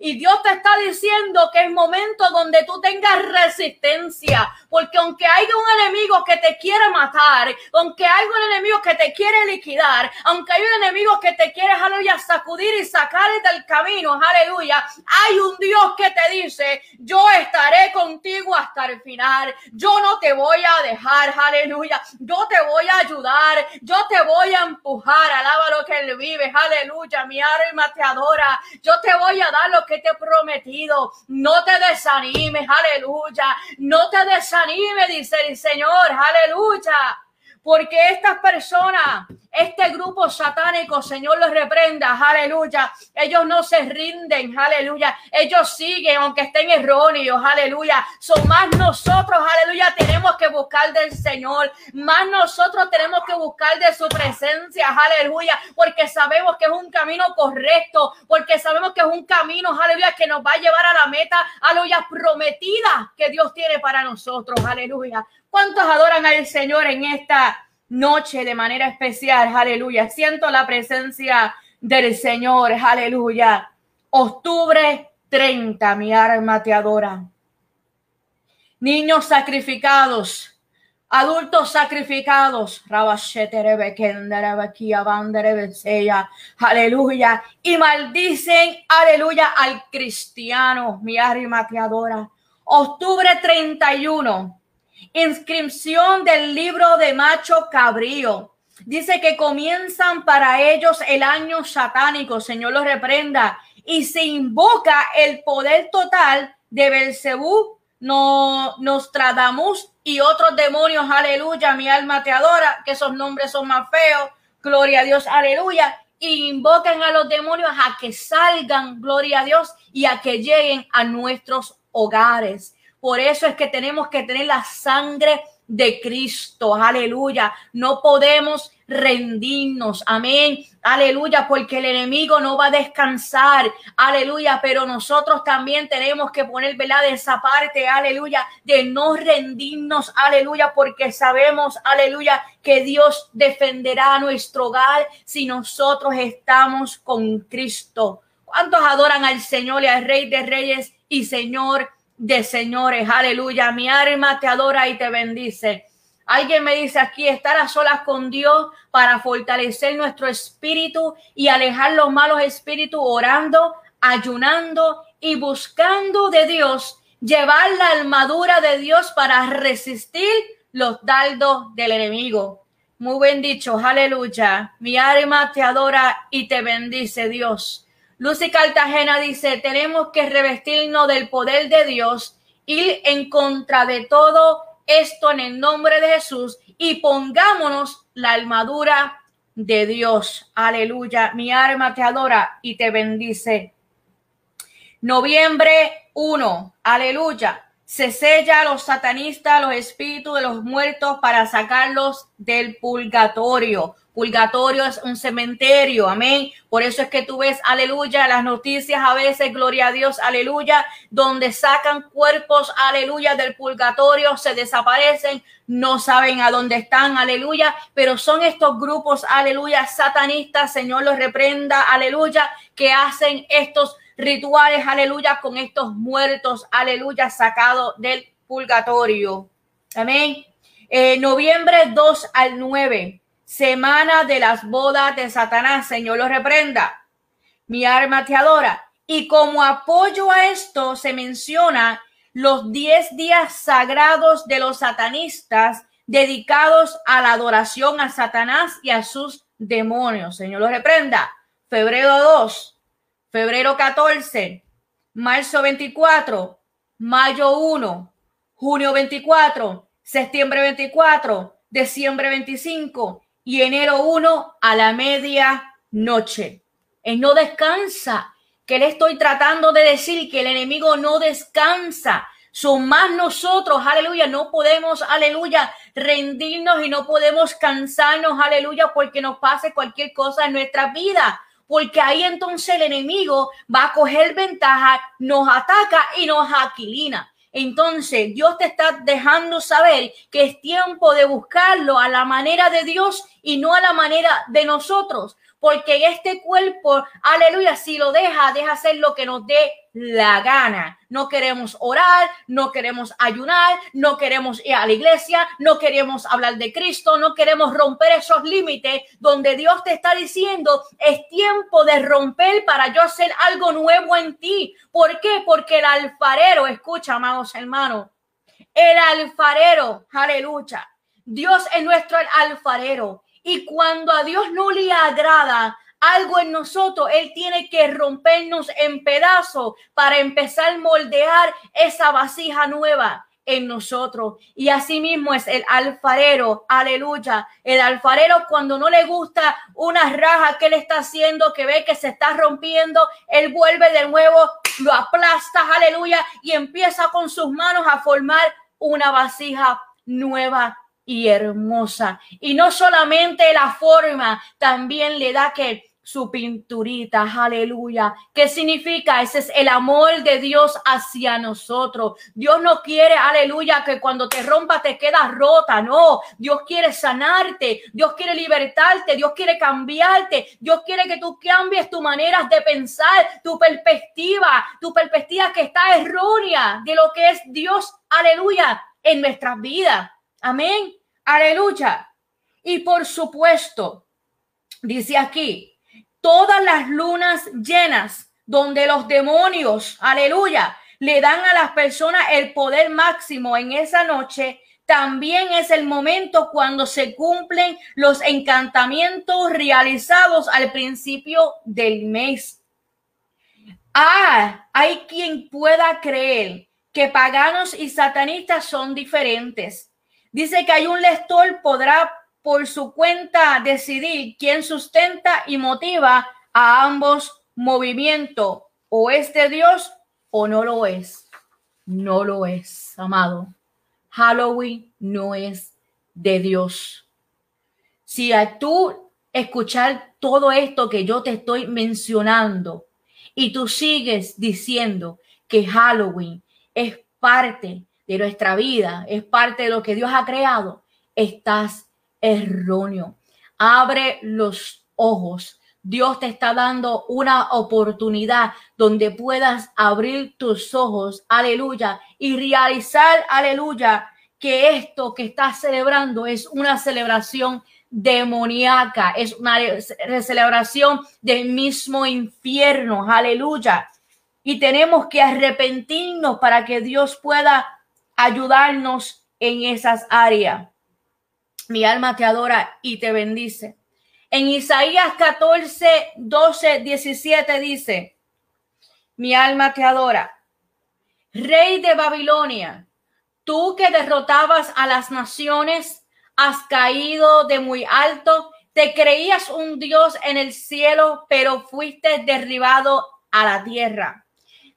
y Dios te está diciendo que es momento donde tú tengas resistencia, porque aunque haya un enemigo que te quiere matar, aunque haya un enemigo que te quiere liquidar, aunque hay un enemigo que te quiere, aleluya, sacudir y sacar del camino, aleluya, hay un Dios que te dice, yo estaré contigo hasta el final, yo no te voy a dejar, aleluya, yo te voy a ayudar, yo te voy a empujar, alaba lo que él vive, aleluya, mi alma te adora, yo te voy a dar lo que te he prometido. No te desanimes, aleluya. No te desanimes, dice el Señor, aleluya. Porque estas personas, este grupo satánico, Señor los reprenda, aleluya. Ellos no se rinden, aleluya. Ellos siguen, aunque estén erróneos, aleluya. Son más nosotros, aleluya, tenemos que buscar del Señor. Más nosotros tenemos que buscar de su presencia, aleluya. Porque sabemos que es un camino correcto, porque sabemos que es un camino, aleluya, que nos va a llevar a la meta, aleluya, prometida que Dios tiene para nosotros, aleluya. ¿Cuántos adoran al Señor en esta noche de manera especial? Aleluya. Siento la presencia del Señor. Aleluya. Octubre 30, mi alma te adora. Niños sacrificados, adultos sacrificados. Aleluya. Y maldicen, aleluya, al cristiano. Mi alma te adora. Octubre 31 inscripción del libro de macho cabrío. Dice que comienzan para ellos el año satánico, Señor los reprenda, y se invoca el poder total de Belcebú, no, Nostradamus y otros demonios, aleluya, mi alma te adora, que esos nombres son más feos, gloria a Dios, aleluya, y invocan a los demonios a que salgan, gloria a Dios, y a que lleguen a nuestros hogares. Por eso es que tenemos que tener la sangre de Cristo. Aleluya. No podemos rendirnos. Amén. Aleluya, porque el enemigo no va a descansar. Aleluya, pero nosotros también tenemos que poner, ¿verdad? De esa parte, aleluya, de no rendirnos. Aleluya, porque sabemos, aleluya, que Dios defenderá nuestro hogar si nosotros estamos con Cristo. ¿Cuántos adoran al Señor y al Rey de Reyes y Señor de señores. Aleluya. Mi alma te adora y te bendice. Alguien me dice aquí, estar a solas con Dios para fortalecer nuestro espíritu y alejar los malos espíritus, orando, ayunando y buscando de Dios, llevar la armadura de Dios para resistir los dardos del enemigo. Muy buen dicho, aleluya. Mi alma te adora y te bendice Dios. Lucy Cartagena dice, tenemos que revestirnos del poder de Dios, ir en contra de todo esto en el nombre de Jesús y pongámonos la armadura de Dios. Aleluya. Mi alma te adora y te bendice. Noviembre 1. Aleluya. Se sella a los satanistas, los espíritus de los muertos para sacarlos del purgatorio. Purgatorio es un cementerio, amén. Por eso es que tú ves, aleluya, las noticias a veces, gloria a Dios, aleluya, donde sacan cuerpos, aleluya, del purgatorio, se desaparecen, no saben a dónde están, aleluya, pero son estos grupos, aleluya, satanistas, Señor los reprenda, aleluya, que hacen estos rituales, aleluya, con estos muertos, aleluya, sacados del purgatorio. Amén. Eh, noviembre 2 al 9 semana de las bodas de Satanás, Señor lo reprenda. Mi alma te adora. Y como apoyo a esto se menciona los diez días sagrados de los satanistas dedicados a la adoración a Satanás y a sus demonios. Señor lo reprenda. Febrero 2, febrero 14, marzo 24, mayo 1, junio 24, septiembre 24, diciembre 25, y enero 1 a la medianoche. Él no descansa. Que le estoy tratando de decir que el enemigo no descansa. Son más nosotros, aleluya, no podemos, aleluya, rendirnos y no podemos cansarnos, aleluya, porque nos pase cualquier cosa en nuestra vida. Porque ahí entonces el enemigo va a coger ventaja, nos ataca y nos aquilina. Entonces, Dios te está dejando saber que es tiempo de buscarlo a la manera de Dios y no a la manera de nosotros. Porque este cuerpo, aleluya, si lo deja, deja hacer lo que nos dé la gana. No queremos orar, no queremos ayunar, no queremos ir a la iglesia, no queremos hablar de Cristo, no queremos romper esos límites donde Dios te está diciendo, es tiempo de romper para yo hacer algo nuevo en ti. ¿Por qué? Porque el alfarero, escucha, amados hermanos, el alfarero, aleluya. Dios es nuestro alfarero y cuando a Dios no le agrada algo en nosotros, Él tiene que rompernos en pedazos para empezar a moldear esa vasija nueva en nosotros. Y así mismo es el alfarero, aleluya. El alfarero cuando no le gusta una raja que él está haciendo, que ve que se está rompiendo, él vuelve de nuevo, lo aplasta, aleluya, y empieza con sus manos a formar una vasija nueva y hermosa. Y no solamente la forma, también le da que su pinturita, aleluya. ¿Qué significa? Ese es el amor de Dios hacia nosotros. Dios no quiere, aleluya, que cuando te rompa te quedas rota, no. Dios quiere sanarte, Dios quiere libertarte, Dios quiere cambiarte, Dios quiere que tú cambies tu manera de pensar, tu perspectiva, tu perspectiva que está errónea de lo que es Dios, aleluya, en nuestras vidas. Amén. Aleluya. Y por supuesto, dice aquí, todas las lunas llenas donde los demonios, aleluya, le dan a las personas el poder máximo en esa noche, también es el momento cuando se cumplen los encantamientos realizados al principio del mes. Ah, hay quien pueda creer que paganos y satanistas son diferentes. Dice que hay un lector podrá por su cuenta decidir quién sustenta y motiva a ambos movimientos, o es de Dios o no lo es. No lo es, amado. Halloween no es de Dios. Si a tú escuchar todo esto que yo te estoy mencionando y tú sigues diciendo que Halloween es parte de nuestra vida, es parte de lo que Dios ha creado, estás erróneo. Abre los ojos. Dios te está dando una oportunidad donde puedas abrir tus ojos, aleluya, y realizar, aleluya, que esto que estás celebrando es una celebración demoníaca, es una celebración del mismo infierno, aleluya. Y tenemos que arrepentirnos para que Dios pueda ayudarnos en esas áreas. Mi alma te adora y te bendice. En Isaías 14, 12, 17 dice, mi alma te adora. Rey de Babilonia, tú que derrotabas a las naciones, has caído de muy alto, te creías un Dios en el cielo, pero fuiste derribado a la tierra.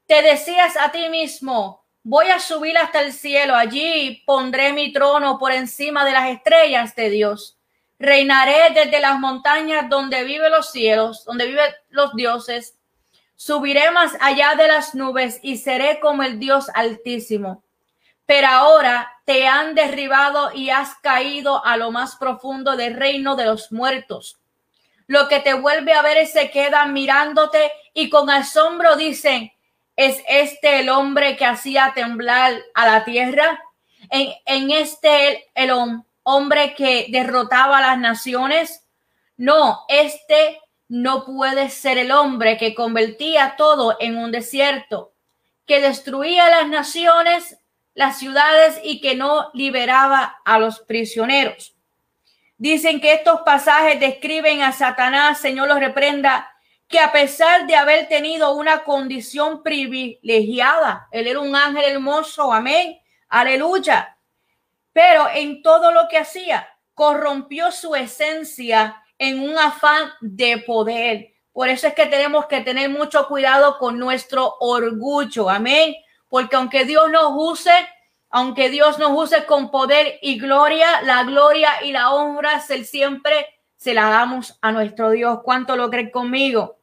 Te decías a ti mismo, voy a subir hasta el cielo, allí pondré mi trono por encima de las estrellas de Dios. Reinaré desde las montañas donde viven los cielos, donde viven los dioses. Subiré más allá de las nubes y seré como el Dios altísimo. Pero ahora te han derribado y has caído a lo más profundo del reino de los muertos. Lo que te vuelve a ver se queda mirándote y con asombro dicen, ¿Es este el hombre que hacía temblar a la tierra? ¿En, este el, el hombre que derrotaba a las naciones? No, este no puede ser el hombre que convertía todo en un desierto, que destruía las naciones, las ciudades y que no liberaba a los prisioneros. Dicen que estos pasajes describen a Satanás, Señor los reprenda, que a pesar de haber tenido una condición privilegiada, él era un ángel hermoso, amén, aleluya, pero en todo lo que hacía, corrompió su esencia en un afán de poder. Por eso es que tenemos que tener mucho cuidado con nuestro orgullo, amén, porque aunque Dios nos use, aunque Dios nos use con poder y gloria, la gloria y la honra se siempre se la damos a nuestro Dios. ¿Cuánto lo creen conmigo?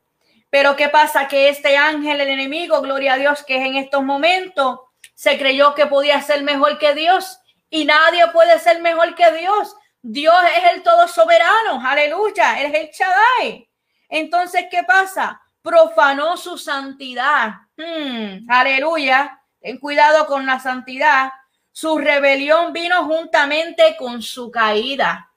Pero ¿qué pasa? Que este ángel, el enemigo, gloria a Dios, que es en estos momentos, se creyó que podía ser mejor que Dios y nadie puede ser mejor que Dios. Dios es el todo soberano, aleluya, Él es el Shaddai. Entonces, ¿qué pasa? Profanó su santidad. Hmm, aleluya, ten cuidado con la santidad. Su rebelión vino juntamente con su caída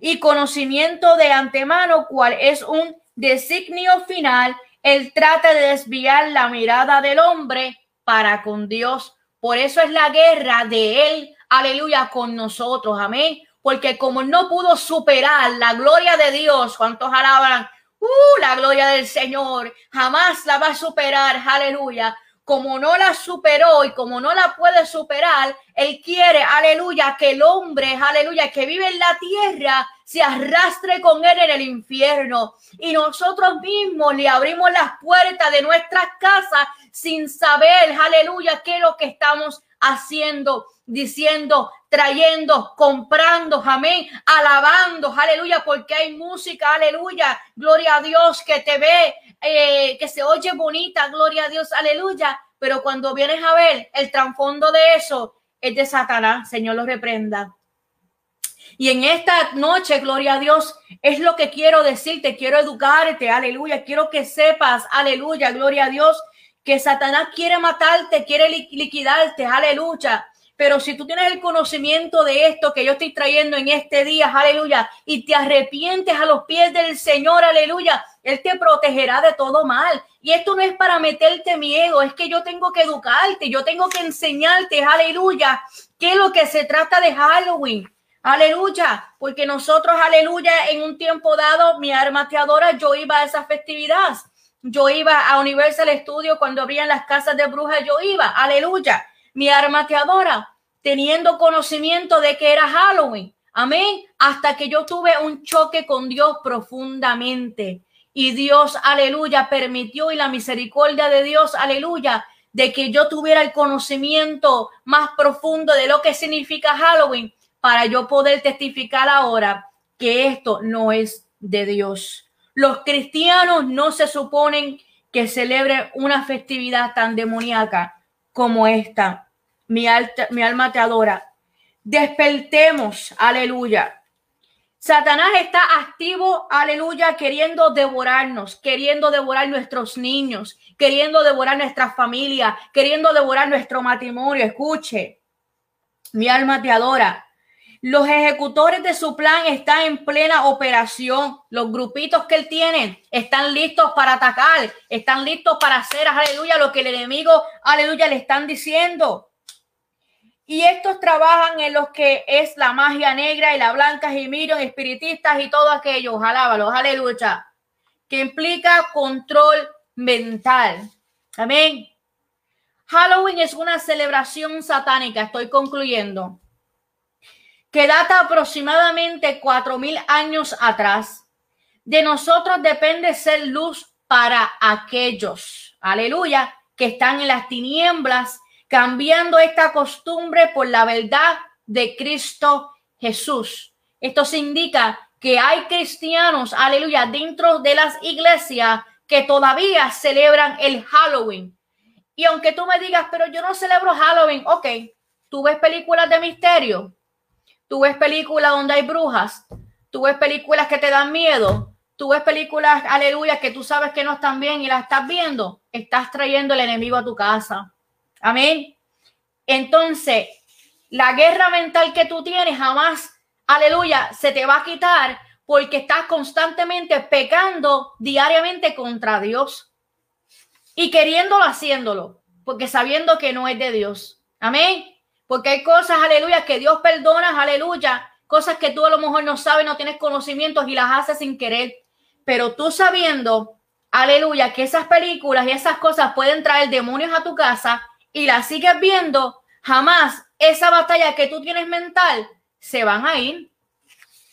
y conocimiento de antemano, cual es un designio final, él trata de desviar la mirada del hombre para con Dios. Por eso es la guerra de él, aleluya, con nosotros, amén. Porque como no pudo superar la gloria de Dios, ¿cuántos alaban? Uh, la gloria del Señor, jamás la va a superar, aleluya como no la superó y como no la puede superar, Él quiere, aleluya, que el hombre, aleluya, que vive en la tierra, se arrastre con Él en el infierno. Y nosotros mismos le abrimos las puertas de nuestras casas sin saber, aleluya, qué es lo que estamos haciendo, diciendo, trayendo, comprando, amén, alabando, aleluya, porque hay música, aleluya, gloria a Dios que te ve, eh, que se oye bonita, gloria a Dios, aleluya, pero cuando vienes a ver el trasfondo de eso es de Satanás, Señor lo reprenda. Y en esta noche, gloria a Dios, es lo que quiero decirte, quiero educarte, aleluya, quiero que sepas, aleluya, gloria a Dios, que Satanás quiere matarte, quiere liquidarte, aleluya. Pero si tú tienes el conocimiento de esto que yo estoy trayendo en este día, aleluya, y te arrepientes a los pies del Señor, aleluya, Él te protegerá de todo mal. Y esto no es para meterte miedo, es que yo tengo que educarte, yo tengo que enseñarte, aleluya, qué es lo que se trata de Halloween. Aleluya, porque nosotros, aleluya, en un tiempo dado, mi alma te adora, yo iba a esa festividad. yo iba a Universal Studio cuando abrían las casas de brujas, yo iba, aleluya. Mi arma te adora, teniendo conocimiento de que era Halloween. Amén. Hasta que yo tuve un choque con Dios profundamente. Y Dios, aleluya, permitió y la misericordia de Dios, aleluya, de que yo tuviera el conocimiento más profundo de lo que significa Halloween para yo poder testificar ahora que esto no es de Dios. Los cristianos no se suponen que celebren una festividad tan demoníaca como esta. Mi, mi alma te adora. Despertemos, aleluya. Satanás está activo, aleluya, queriendo devorarnos, queriendo devorar nuestros niños, queriendo devorar nuestra familia, queriendo devorar nuestro matrimonio. Escuche, mi alma te adora. Los ejecutores de su plan están en plena operación. Los grupitos que él tiene están listos para atacar, están listos para hacer, aleluya, lo que el enemigo, aleluya, le están diciendo. Y estos trabajan en los que es la magia negra y la blanca miren espiritistas y todo aquello. Alábalos, aleluya. Que implica control mental. Amén. Halloween es una celebración satánica, estoy concluyendo que data aproximadamente cuatro mil años atrás. De nosotros depende ser luz para aquellos, aleluya, que están en las tinieblas, cambiando esta costumbre por la verdad de Cristo Jesús. Esto se indica que hay cristianos, aleluya, dentro de las iglesias que todavía celebran el Halloween. Y aunque tú me digas, pero yo no celebro Halloween, ok, tú ves películas de misterio, Tú ves películas donde hay brujas. Tú ves películas que te dan miedo. Tú ves películas, aleluya, que tú sabes que no están bien y las estás viendo. Estás trayendo el enemigo a tu casa. Amén. Entonces, la guerra mental que tú tienes jamás, aleluya, se te va a quitar porque estás constantemente pecando diariamente contra Dios y queriéndolo haciéndolo, porque sabiendo que no es de Dios. Amén. Porque hay cosas, aleluya, que Dios perdona, aleluya. Cosas que tú a lo mejor no sabes, no tienes conocimientos y las haces sin querer. Pero tú sabiendo, aleluya, que esas películas y esas cosas pueden traer demonios a tu casa y las sigues viendo, jamás esa batalla que tú tienes mental se van a ir.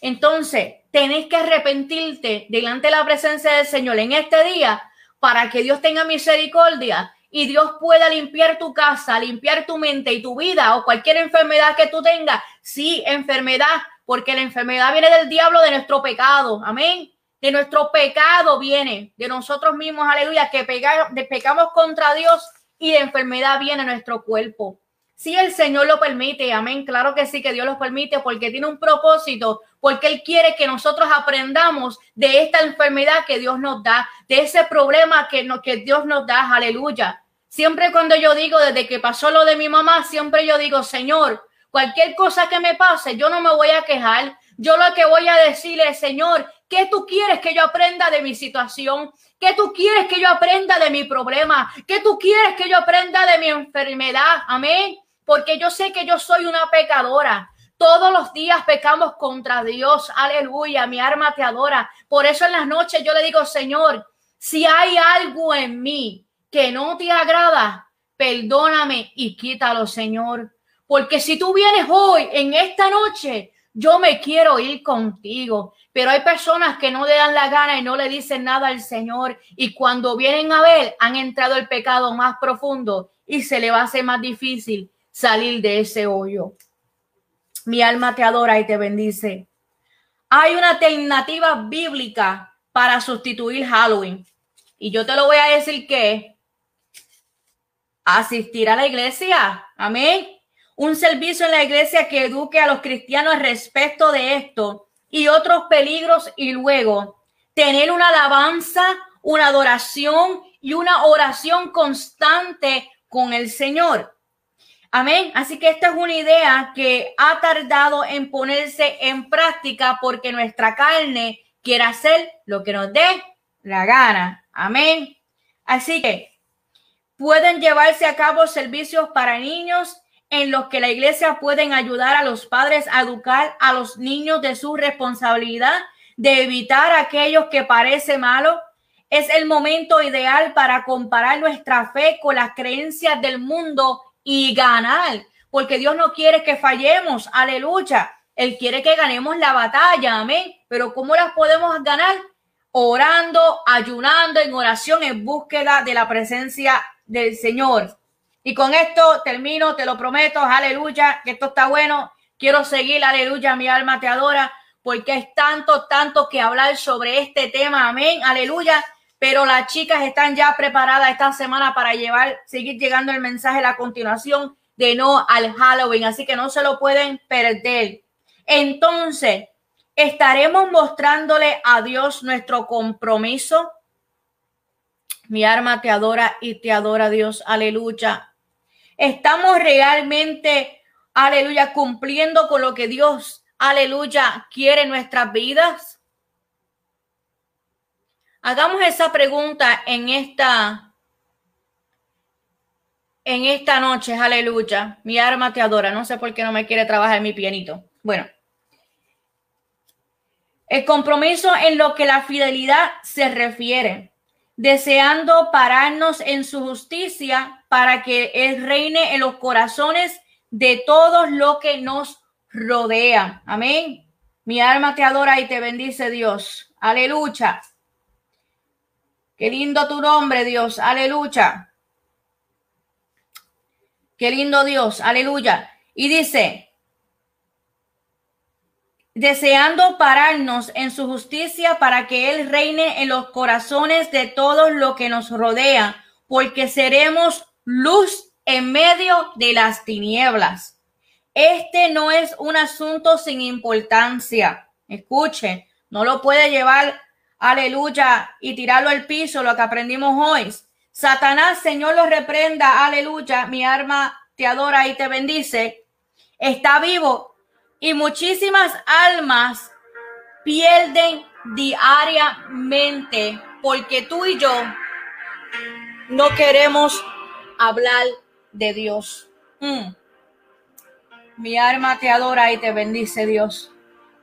Entonces, tenés que arrepentirte delante de la presencia del Señor en este día para que Dios tenga misericordia y Dios pueda limpiar tu casa, limpiar tu mente y tu vida o cualquier enfermedad que tú tengas. Sí, enfermedad, porque la enfermedad viene del diablo, de nuestro pecado. Amén. De nuestro pecado viene, de nosotros mismos, aleluya, que pecamos contra Dios y de enfermedad viene nuestro cuerpo. Si el Señor lo permite, amén. Claro que sí, que Dios lo permite porque tiene un propósito, porque Él quiere que nosotros aprendamos de esta enfermedad que Dios nos da, de ese problema que, no, que Dios nos da, aleluya. Siempre cuando yo digo, desde que pasó lo de mi mamá, siempre yo digo, Señor, cualquier cosa que me pase, yo no me voy a quejar. Yo lo que voy a decirle Señor, ¿qué tú quieres que yo aprenda de mi situación? ¿Qué tú quieres que yo aprenda de mi problema? ¿Qué tú quieres que yo aprenda de mi enfermedad? Amén porque yo sé que yo soy una pecadora. Todos los días pecamos contra Dios. Aleluya, mi alma te adora. Por eso en las noches yo le digo, Señor, si hay algo en mí que no te agrada, perdóname y quítalo, Señor. Porque si tú vienes hoy, en esta noche, yo me quiero ir contigo. Pero hay personas que no le dan la gana y no le dicen nada al Señor. Y cuando vienen a ver, han entrado el pecado más profundo y se le va a hacer más difícil salir de ese hoyo. Mi alma te adora y te bendice. Hay una alternativa bíblica para sustituir Halloween. Y yo te lo voy a decir que asistir a la iglesia. Amén. Un servicio en la iglesia que eduque a los cristianos respecto de esto y otros peligros y luego tener una alabanza, una adoración y una oración constante con el Señor. Amén. Así que esta es una idea que ha tardado en ponerse en práctica porque nuestra carne quiere hacer lo que nos dé la gana. Amén. Así que pueden llevarse a cabo servicios para niños en los que la iglesia pueden ayudar a los padres a educar a los niños de su responsabilidad de evitar aquellos que parece malo. es el momento ideal para comparar nuestra fe con las creencias del mundo y ganar, porque Dios no quiere que fallemos, aleluya. Él quiere que ganemos la batalla, amén. Pero ¿cómo las podemos ganar? Orando, ayunando, en oración, en búsqueda de la presencia del Señor. Y con esto termino, te lo prometo, aleluya, que esto está bueno. Quiero seguir, aleluya, mi alma te adora, porque es tanto, tanto que hablar sobre este tema, amén, aleluya. Pero las chicas están ya preparadas esta semana para llevar, seguir llegando el mensaje la continuación de no al Halloween, así que no se lo pueden perder. Entonces, estaremos mostrándole a Dios nuestro compromiso. Mi alma te adora y te adora Dios, aleluya. Estamos realmente, aleluya, cumpliendo con lo que Dios, aleluya, quiere en nuestras vidas. Hagamos esa pregunta en esta en esta noche, aleluya. Mi arma te adora. No sé por qué no me quiere trabajar mi pianito. Bueno, el compromiso en lo que la fidelidad se refiere, deseando pararnos en su justicia para que Él reine en los corazones de todos los que nos rodean. Amén. Mi alma te adora y te bendice Dios. Aleluya. Qué lindo tu nombre, Dios. Aleluya. Qué lindo Dios. Aleluya. Y dice, deseando pararnos en su justicia para que Él reine en los corazones de todos los que nos rodean, porque seremos luz en medio de las tinieblas. Este no es un asunto sin importancia. Escuchen, no lo puede llevar aleluya, y tirarlo al piso, lo que aprendimos hoy. Satanás, Señor, lo reprenda, aleluya, mi arma te adora y te bendice. Está vivo y muchísimas almas pierden diariamente porque tú y yo no queremos hablar de Dios. Mm. Mi alma te adora y te bendice Dios.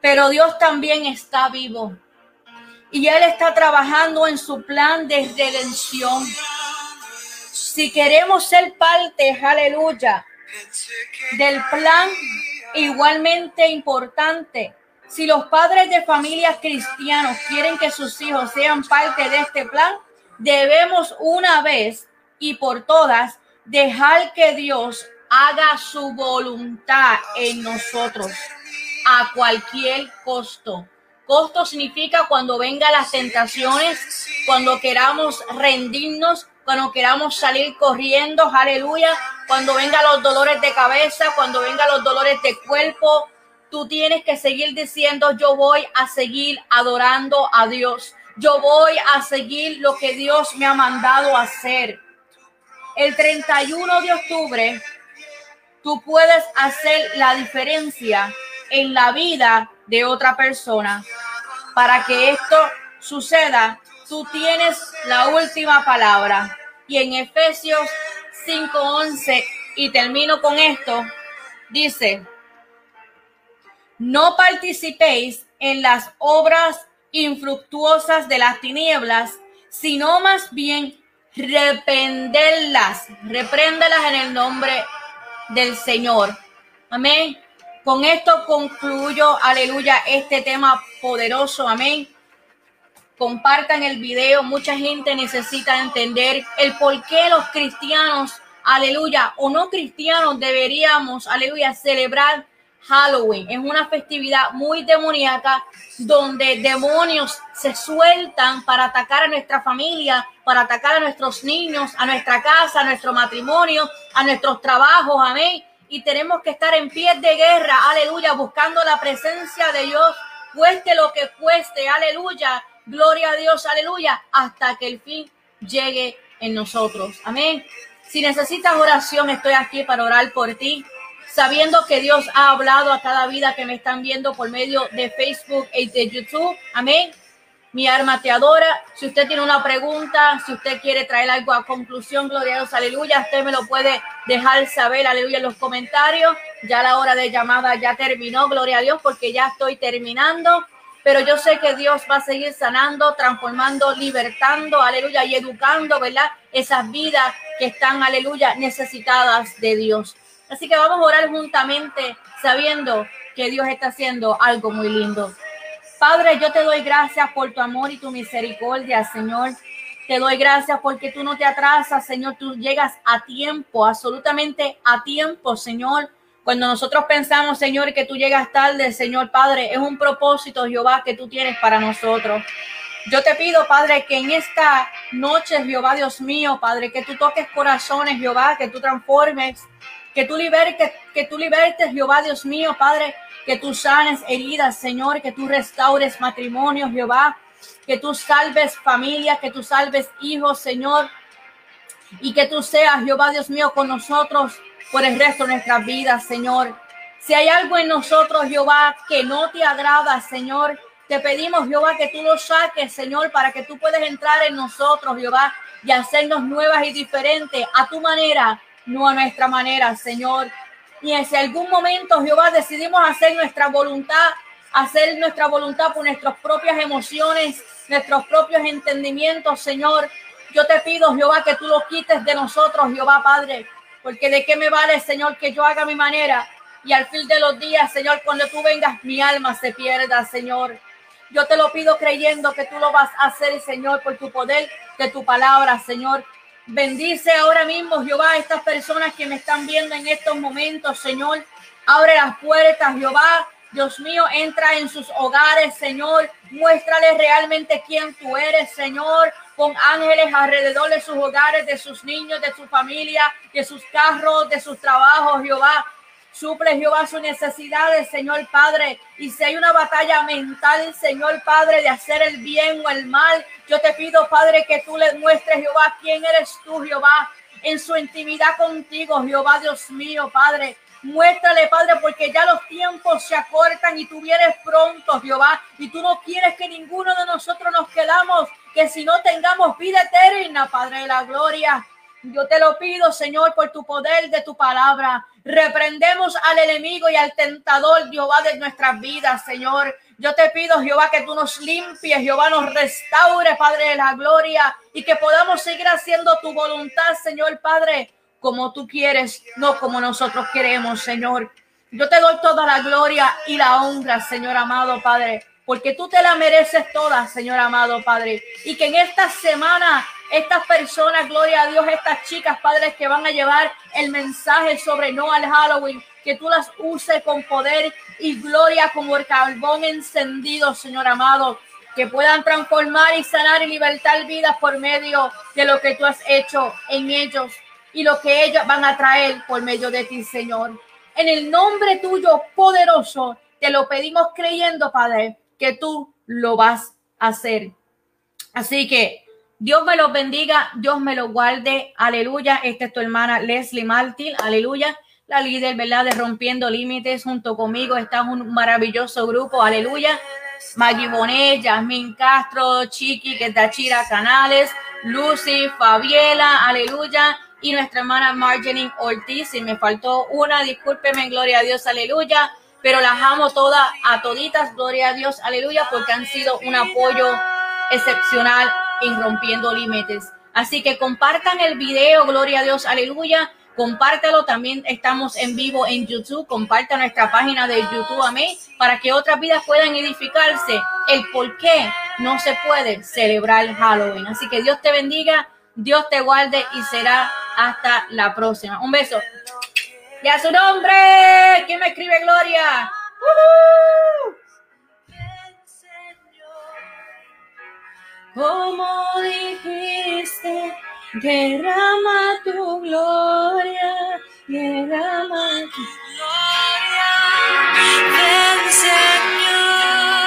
Pero Dios también está vivo y Él está trabajando en su plan de redención. Si queremos ser parte, aleluya, del plan igualmente importante, si los padres de familias cristianos quieren que sus hijos sean parte de este plan, debemos una vez y por todas dejar que Dios haga su voluntad en nosotros a cualquier costo. Costo significa cuando vengan las tentaciones, cuando queramos rendirnos, cuando queramos salir corriendo, aleluya, cuando vengan los dolores de cabeza, cuando vengan los dolores de cuerpo, tú tienes que seguir diciendo, yo voy a seguir adorando a Dios. Yo voy a seguir lo que Dios me ha mandado hacer. El 31 de octubre, tú puedes hacer la diferencia en la vida de otra persona. Para que esto suceda, tú tienes la última palabra. Y en Efesios 5:11, y termino con esto, dice, no participéis en las obras infructuosas de las tinieblas, sino más bien reprenderlas, repréndelas en el nombre del Señor. Amén. Con esto concluyo, aleluya, este tema poderoso, amén. Compartan el video, mucha gente necesita entender el por qué los cristianos, aleluya, o no cristianos deberíamos, aleluya, celebrar Halloween. Es una festividad muy demoníaca donde demonios se sueltan para atacar a nuestra familia, para atacar a nuestros niños, a nuestra casa, a nuestro matrimonio, a nuestros trabajos, amén. Y tenemos que estar en pie de guerra, aleluya, buscando la presencia de Dios, cueste lo que cueste, aleluya, gloria a Dios, aleluya, hasta que el fin llegue en nosotros. Amén. Si necesitas oración, estoy aquí para orar por ti, sabiendo que Dios ha hablado a cada vida que me están viendo por medio de Facebook y de YouTube. Amén. Mi arma te adora. Si usted tiene una pregunta, si usted quiere traer algo a conclusión, gloria a Dios, aleluya, usted me lo puede dejar saber, aleluya, en los comentarios. Ya la hora de llamada ya terminó, gloria a Dios, porque ya estoy terminando. Pero yo sé que Dios va a seguir sanando, transformando, libertando, aleluya, y educando, ¿verdad? Esas vidas que están, aleluya, necesitadas de Dios. Así que vamos a orar juntamente sabiendo que Dios está haciendo algo muy lindo. Padre, yo te doy gracias por tu amor y tu misericordia, Señor. Te doy gracias porque tú no te atrasas, Señor. Tú llegas a tiempo, absolutamente a tiempo, Señor. Cuando nosotros pensamos, Señor, que tú llegas tarde, Señor Padre, es un propósito, Jehová, que tú tienes para nosotros. Yo te pido, Padre, que en esta noche, Jehová, Dios mío, Padre, que tú toques corazones, Jehová, que tú transformes, que tú libertes, que tú libertes, Jehová, Dios mío, Padre, que tú sanes heridas, Señor, que tú restaures matrimonios, Jehová, que tú salves familias, que tú salves hijos, Señor, y que tú seas, Jehová Dios mío, con nosotros por el resto de nuestras vidas, Señor. Si hay algo en nosotros, Jehová, que no te agrada, Señor, te pedimos, Jehová, que tú lo saques, Señor, para que tú puedas entrar en nosotros, Jehová, y hacernos nuevas y diferentes a tu manera, no a nuestra manera, Señor. Y en si algún momento, Jehová, decidimos hacer nuestra voluntad, hacer nuestra voluntad por nuestras propias emociones, nuestros propios entendimientos, Señor. Yo te pido, Jehová, que tú lo quites de nosotros, Jehová Padre, porque de qué me vale, Señor, que yo haga mi manera y al fin de los días, Señor, cuando tú vengas, mi alma se pierda, Señor. Yo te lo pido creyendo que tú lo vas a hacer, Señor, por tu poder de tu palabra, Señor. Bendice ahora mismo, Jehová, a estas personas que me están viendo en estos momentos, Señor. Abre las puertas, Jehová. Dios mío, entra en sus hogares, Señor. Muéstrale realmente quién tú eres, Señor. Con ángeles alrededor de sus hogares, de sus niños, de su familia, de sus carros, de sus trabajos, Jehová. Suple Jehová sus necesidades, Señor Padre. Y si hay una batalla mental, Señor Padre, de hacer el bien o el mal, yo te pido, Padre, que tú le muestres, Jehová, quién eres tú, Jehová, en su intimidad contigo, Jehová, Dios mío, Padre. Muéstrale, Padre, porque ya los tiempos se acortan y tú vienes pronto, Jehová. Y tú no quieres que ninguno de nosotros nos quedamos, que si no tengamos vida eterna, Padre de la gloria. Yo te lo pido, Señor, por tu poder de tu palabra. Reprendemos al enemigo y al tentador, Jehová, de nuestras vidas, Señor. Yo te pido, Jehová, que tú nos limpies, Jehová, nos restaure, Padre de la gloria, y que podamos seguir haciendo tu voluntad, Señor Padre, como tú quieres, no como nosotros queremos, Señor. Yo te doy toda la gloria y la honra, Señor amado Padre, porque tú te la mereces toda, Señor amado Padre. Y que en esta semana estas personas, gloria a Dios, estas chicas, padres que van a llevar el mensaje sobre no al Halloween, que tú las uses con poder y gloria como el carbón encendido, Señor amado, que puedan transformar y sanar y libertar vidas por medio de lo que tú has hecho en ellos y lo que ellos van a traer por medio de ti, Señor. En el nombre tuyo poderoso, te lo pedimos creyendo, Padre, que tú lo vas a hacer. Así que Dios me los bendiga, Dios me los guarde. Aleluya. Esta es tu hermana Leslie Martin. Aleluya. La líder, ¿verdad? De Rompiendo Límites. Junto conmigo está un maravilloso grupo. Aleluya. Maggie Bonet, Yasmin Castro, Chiqui, que es Chira Canales, Lucy, Fabiela, aleluya. Y nuestra hermana Marjorie Ortiz. Si me faltó una, discúlpeme, gloria a Dios, aleluya. Pero las amo todas, a toditas, gloria a Dios, aleluya, porque han sido un apoyo excepcional en Rompiendo Límites. Así que compartan el video, gloria a Dios, aleluya. Compártelo, también estamos en vivo en YouTube. Comparta nuestra página de YouTube, amén, para que otras vidas puedan edificarse. El por qué no se puede celebrar Halloween. Así que Dios te bendiga, Dios te guarde y será hasta la próxima. Un beso. Y a su nombre, ¿quién me escribe Gloria? Como dijiste, derrama tu gloria, derrama tu gloria. Señor,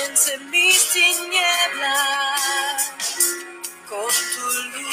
Vence mis tinieblas con tu luz.